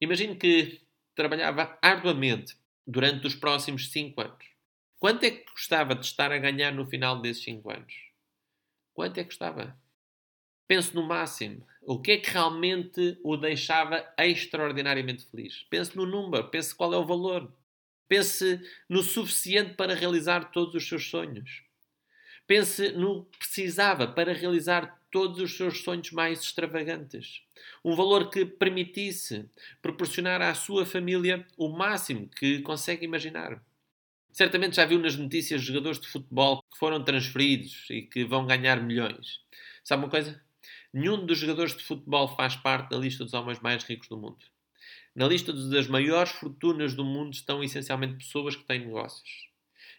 Imagine que trabalhava arduamente durante os próximos 5 anos. Quanto é que gostava de estar a ganhar no final desses 5 anos? Quanto é que gostava? Pense no máximo. O que é que realmente o deixava extraordinariamente feliz? Pense no número, pense qual é o valor. Pense no suficiente para realizar todos os seus sonhos. Pense no que precisava para realizar todos os seus sonhos mais extravagantes. Um valor que permitisse proporcionar à sua família o máximo que consegue imaginar. Certamente já viu nas notícias jogadores de futebol que foram transferidos e que vão ganhar milhões. Sabe uma coisa? Nenhum dos jogadores de futebol faz parte da lista dos homens mais ricos do mundo. Na lista das maiores fortunas do mundo estão essencialmente pessoas que têm negócios.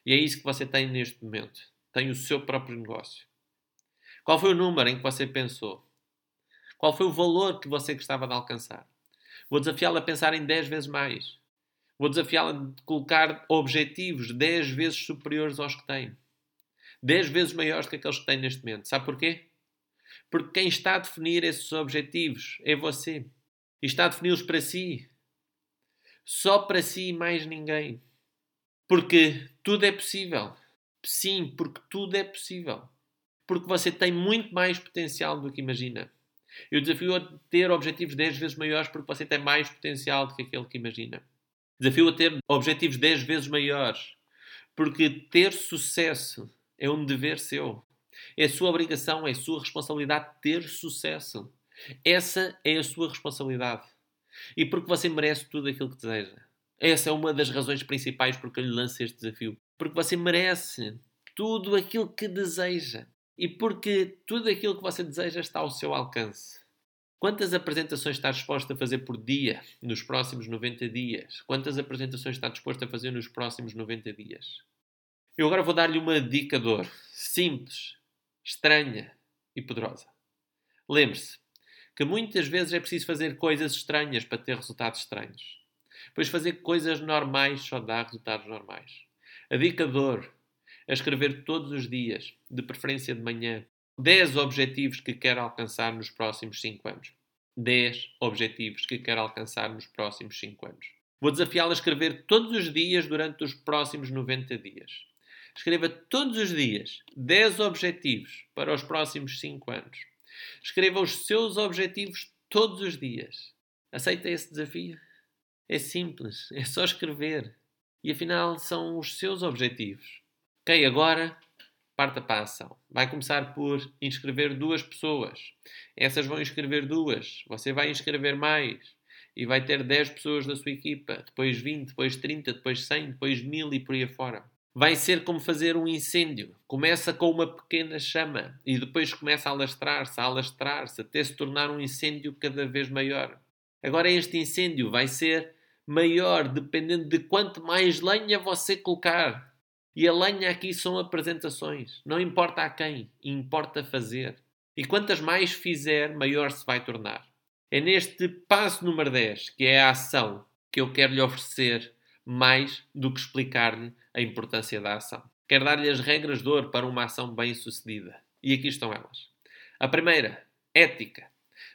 E é isso que você tem neste momento. Tem o seu próprio negócio. Qual foi o número em que você pensou? Qual foi o valor que você gostava de alcançar? Vou desafiá-la a pensar em 10 vezes mais. Vou desafiá-la a colocar objetivos 10 vezes superiores aos que tem. 10 vezes maiores que aqueles que tem neste momento. Sabe porquê? Porque quem está a definir esses objetivos é você. E está a defini-los para si. Só para si e mais ninguém. Porque tudo é possível. Sim, porque tudo é possível porque você tem muito mais potencial do que imagina. Eu desafio a ter objetivos 10 vezes maiores porque você tem mais potencial do que aquele que imagina. Desafio a ter objetivos 10 vezes maiores porque ter sucesso é um dever seu. É sua obrigação, é sua responsabilidade ter sucesso. Essa é a sua responsabilidade. E porque você merece tudo aquilo que deseja. Essa é uma das razões principais porque eu lhe lanço este desafio. Porque você merece tudo aquilo que deseja. E porque tudo aquilo que você deseja está ao seu alcance. Quantas apresentações está disposto a fazer por dia nos próximos 90 dias? Quantas apresentações está disposto a fazer nos próximos 90 dias? Eu agora vou dar-lhe uma dica. Simples, estranha e poderosa. Lembre-se que muitas vezes é preciso fazer coisas estranhas para ter resultados estranhos. Pois fazer coisas normais só dá resultados normais. A dica de ouro é escrever todos os dias, de preferência de manhã, 10 objetivos que quer alcançar nos próximos 5 anos. 10 objetivos que quer alcançar nos próximos 5 anos. Vou desafiá-lo a escrever todos os dias durante os próximos 90 dias. Escreva todos os dias 10 objetivos para os próximos 5 anos. Escreva os seus objetivos todos os dias. Aceita esse desafio? É simples, é só escrever. E afinal são os seus objetivos. Ok, agora parta para a ação. Vai começar por inscrever duas pessoas. Essas vão inscrever duas. Você vai inscrever mais. E vai ter 10 pessoas da sua equipa. Depois 20, depois 30, depois 100, depois 1000 e por aí afora. Vai ser como fazer um incêndio. Começa com uma pequena chama e depois começa a alastrar-se, a alastrar-se, até se tornar um incêndio cada vez maior. Agora, este incêndio vai ser maior dependendo de quanto mais lenha você colocar. E a lenha aqui são apresentações. Não importa a quem, importa fazer. E quantas mais fizer, maior se vai tornar. É neste passo número 10, que é a ação, que eu quero lhe oferecer mais do que explicar-lhe a importância da ação. Quero dar-lhe as regras de ouro para uma ação bem-sucedida. E aqui estão elas. A primeira, ética.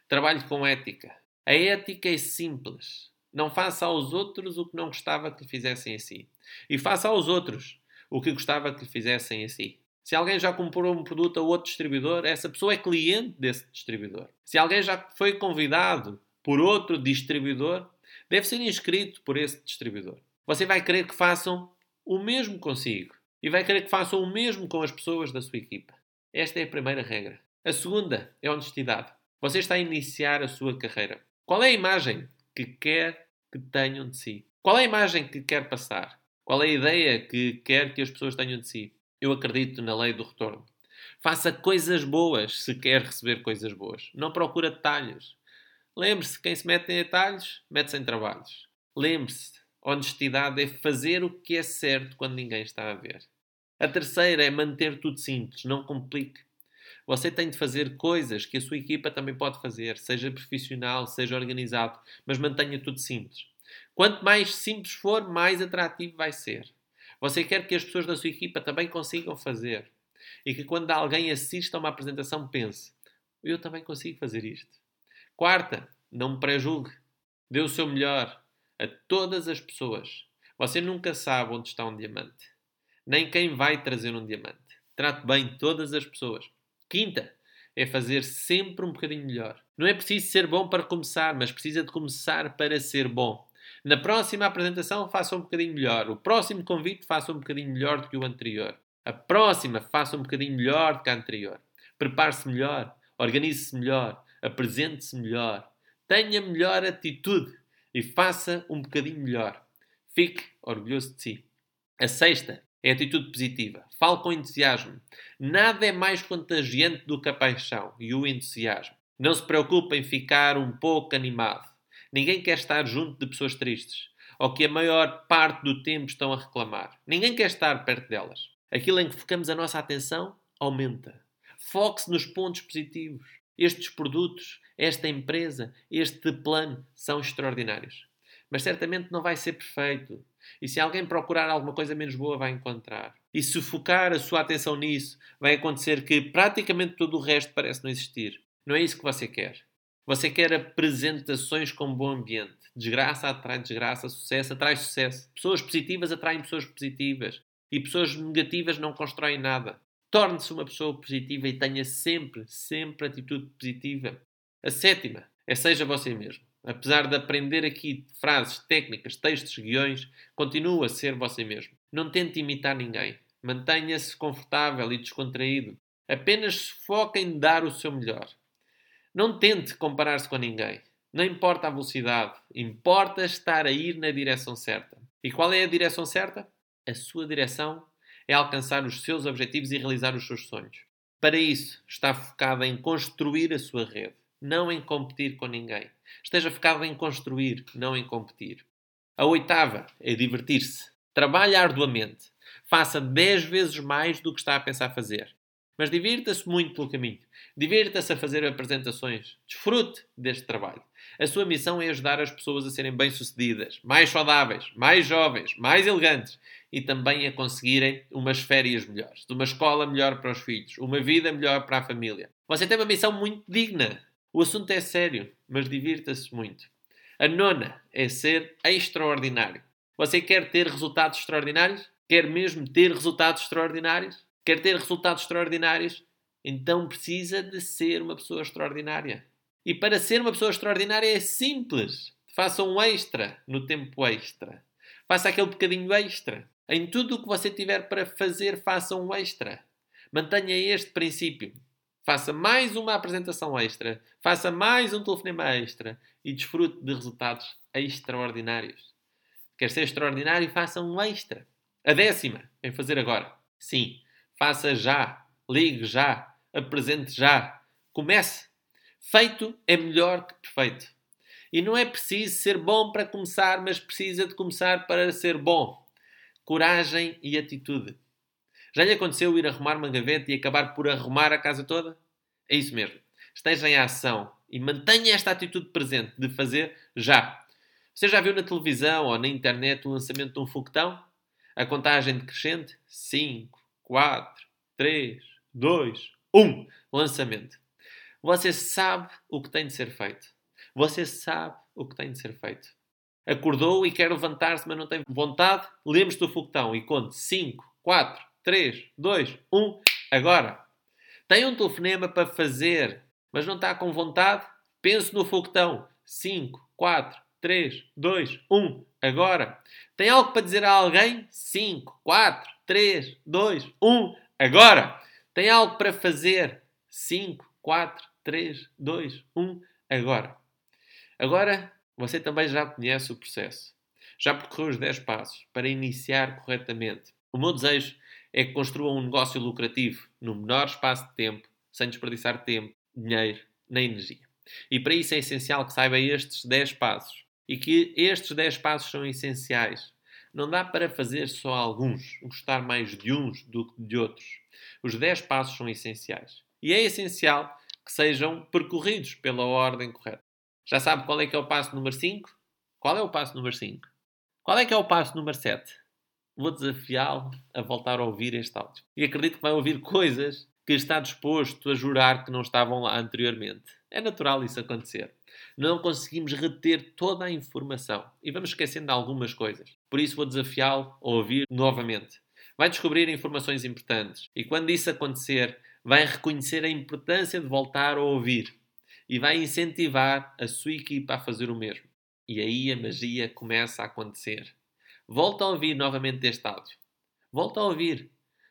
Trabalhe com ética. A ética é simples. Não faça aos outros o que não gostava que lhe fizessem a si. E faça aos outros o que gostava que lhe fizessem a si. Se alguém já comprou um produto a outro distribuidor, essa pessoa é cliente desse distribuidor. Se alguém já foi convidado por outro distribuidor, deve ser inscrito por esse distribuidor. Você vai querer que façam o mesmo consigo e vai querer que façam o mesmo com as pessoas da sua equipa. Esta é a primeira regra. A segunda é honestidade. Você está a iniciar a sua carreira. Qual é a imagem que quer que tenham de si? Qual é a imagem que quer passar? Qual é a ideia que quer que as pessoas tenham de si? Eu acredito na lei do retorno. Faça coisas boas se quer receber coisas boas. Não procura detalhes. Lembre-se, quem se mete em detalhes, mete-se em trabalhos. Lembre-se, honestidade é fazer o que é certo quando ninguém está a ver. A terceira é manter tudo simples, não complique. Você tem de fazer coisas que a sua equipa também pode fazer, seja profissional, seja organizado, mas mantenha tudo simples. Quanto mais simples for, mais atrativo vai ser. Você quer que as pessoas da sua equipa também consigam fazer. E que quando alguém assista a uma apresentação pense: eu também consigo fazer isto. Quarta, não me prejulgue. Dê o seu melhor a todas as pessoas. Você nunca sabe onde está um diamante, nem quem vai trazer um diamante. Trate bem todas as pessoas. Quinta, é fazer sempre um bocadinho melhor. Não é preciso ser bom para começar, mas precisa de começar para ser bom. Na próxima apresentação, faça um bocadinho melhor. O próximo convite, faça um bocadinho melhor do que o anterior. A próxima, faça um bocadinho melhor do que a anterior. Prepare-se melhor, organize-se melhor, apresente-se melhor, tenha melhor atitude e faça um bocadinho melhor. Fique orgulhoso de si. A sexta é a atitude positiva. Fale com entusiasmo. Nada é mais contagiante do que a paixão e o entusiasmo. Não se preocupe em ficar um pouco animado. Ninguém quer estar junto de pessoas tristes ou que a maior parte do tempo estão a reclamar. Ninguém quer estar perto delas. Aquilo em que focamos a nossa atenção aumenta. Foque-se nos pontos positivos. Estes produtos, esta empresa, este plano são extraordinários. Mas certamente não vai ser perfeito. E se alguém procurar alguma coisa menos boa, vai encontrar. E se focar a sua atenção nisso, vai acontecer que praticamente todo o resto parece não existir. Não é isso que você quer. Você quer apresentações com bom ambiente. Desgraça atrai desgraça, sucesso atrai sucesso. Pessoas positivas atraem pessoas positivas. E pessoas negativas não constroem nada. Torne-se uma pessoa positiva e tenha sempre, sempre atitude positiva. A sétima é seja você mesmo. Apesar de aprender aqui frases, técnicas, textos, guiões, continue a ser você mesmo. Não tente imitar ninguém. Mantenha-se confortável e descontraído. Apenas se foque em dar o seu melhor. Não tente comparar-se com ninguém. Não importa a velocidade, importa estar a ir na direção certa. E qual é a direção certa? A sua direção é alcançar os seus objetivos e realizar os seus sonhos. Para isso, está focado em construir a sua rede, não em competir com ninguém. Esteja focado em construir, não em competir. A oitava é divertir-se. Trabalhe arduamente. Faça 10 vezes mais do que está a pensar fazer. Mas divirta-se muito pelo caminho. Divirta-se a fazer apresentações. Desfrute deste trabalho. A sua missão é ajudar as pessoas a serem bem-sucedidas, mais saudáveis, mais jovens, mais elegantes e também a conseguirem umas férias melhores, uma escola melhor para os filhos, uma vida melhor para a família. Você tem uma missão muito digna. O assunto é sério, mas divirta-se muito. A nona é ser extraordinário. Você quer ter resultados extraordinários? Quer mesmo ter resultados extraordinários? Quer ter resultados extraordinários? Então precisa de ser uma pessoa extraordinária. E para ser uma pessoa extraordinária é simples. Faça um extra no tempo extra. Faça aquele bocadinho extra. Em tudo o que você tiver para fazer, faça um extra. Mantenha este princípio. Faça mais uma apresentação extra. Faça mais um telefonema extra. E desfrute de resultados extraordinários. Quer ser extraordinário? Faça um extra. A décima, em fazer agora. Sim, faça já. Ligue já. Apresente já. Comece. Feito é melhor que perfeito. E não é preciso ser bom para começar, mas precisa de começar para ser bom. Coragem e atitude. Já lhe aconteceu ir arrumar uma gaveta e acabar por arrumar a casa toda? É isso mesmo. Esteja em ação e mantenha esta atitude presente de fazer já. Você já viu na televisão ou na internet o lançamento de um foguetão? A contagem decrescente? 5, 4, 3, 2, 1. Lançamento. Você sabe o que tem de ser feito. Você sabe o que tem de ser feito. Acordou e quer levantar-se, mas não tem vontade? Lembre-se do foguetão e conte 5, 4, 3, 2, 1, agora. Tem um telefonema para fazer, mas não está com vontade? Pense no foguetão. 5, 4, 3, 2, 1, agora. Tem algo para dizer a alguém? 5, 4, 3, 2, 1, agora. Tem algo para fazer? 5, 4, 3, 2, 1, agora. Agora você também já conhece o processo. Já percorreu os 10 passos para iniciar corretamente. O meu desejo é que construa um negócio lucrativo no menor espaço de tempo, sem desperdiçar tempo, dinheiro nem energia. E para isso é essencial que saiba estes 10 passos e que estes 10 passos são essenciais. Não dá para fazer só alguns, gostar mais de uns do que de outros. Os 10 passos são essenciais. E é essencial que sejam percorridos pela ordem correta. Já sabe qual é que é o passo número 5? Qual é o passo número 5? Qual é que é o passo número 7? Vou desafiá-lo a voltar a ouvir este áudio. E acredito que vai ouvir coisas que está disposto a jurar que não estavam lá anteriormente. É natural isso acontecer. Não conseguimos reter toda a informação e vamos esquecendo algumas coisas. Por isso vou desafiá-lo a ouvir novamente. Vai descobrir informações importantes e quando isso acontecer, vai reconhecer a importância de voltar a ouvir e vai incentivar a sua equipa a fazer o mesmo. E aí a magia começa a acontecer. Volta a ouvir novamente este áudio. Volta a ouvir.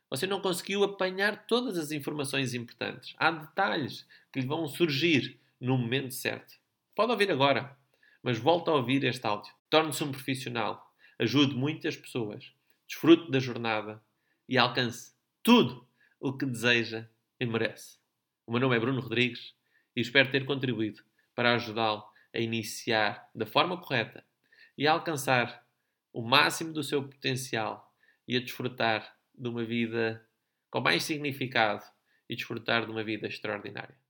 Você não conseguiu apanhar todas as informações importantes. Há detalhes que lhe vão surgir no momento certo. Pode ouvir agora, mas volta a ouvir este áudio. Torne-se um profissional. Ajude muitas pessoas. Desfrute da jornada e alcance tudo o que deseja e merece. O meu nome é Bruno Rodrigues e espero ter contribuído para ajudá-lo a iniciar da forma correta e a alcançar o máximo do seu potencial e a desfrutar de uma vida com mais significado e desfrutar de uma vida extraordinária.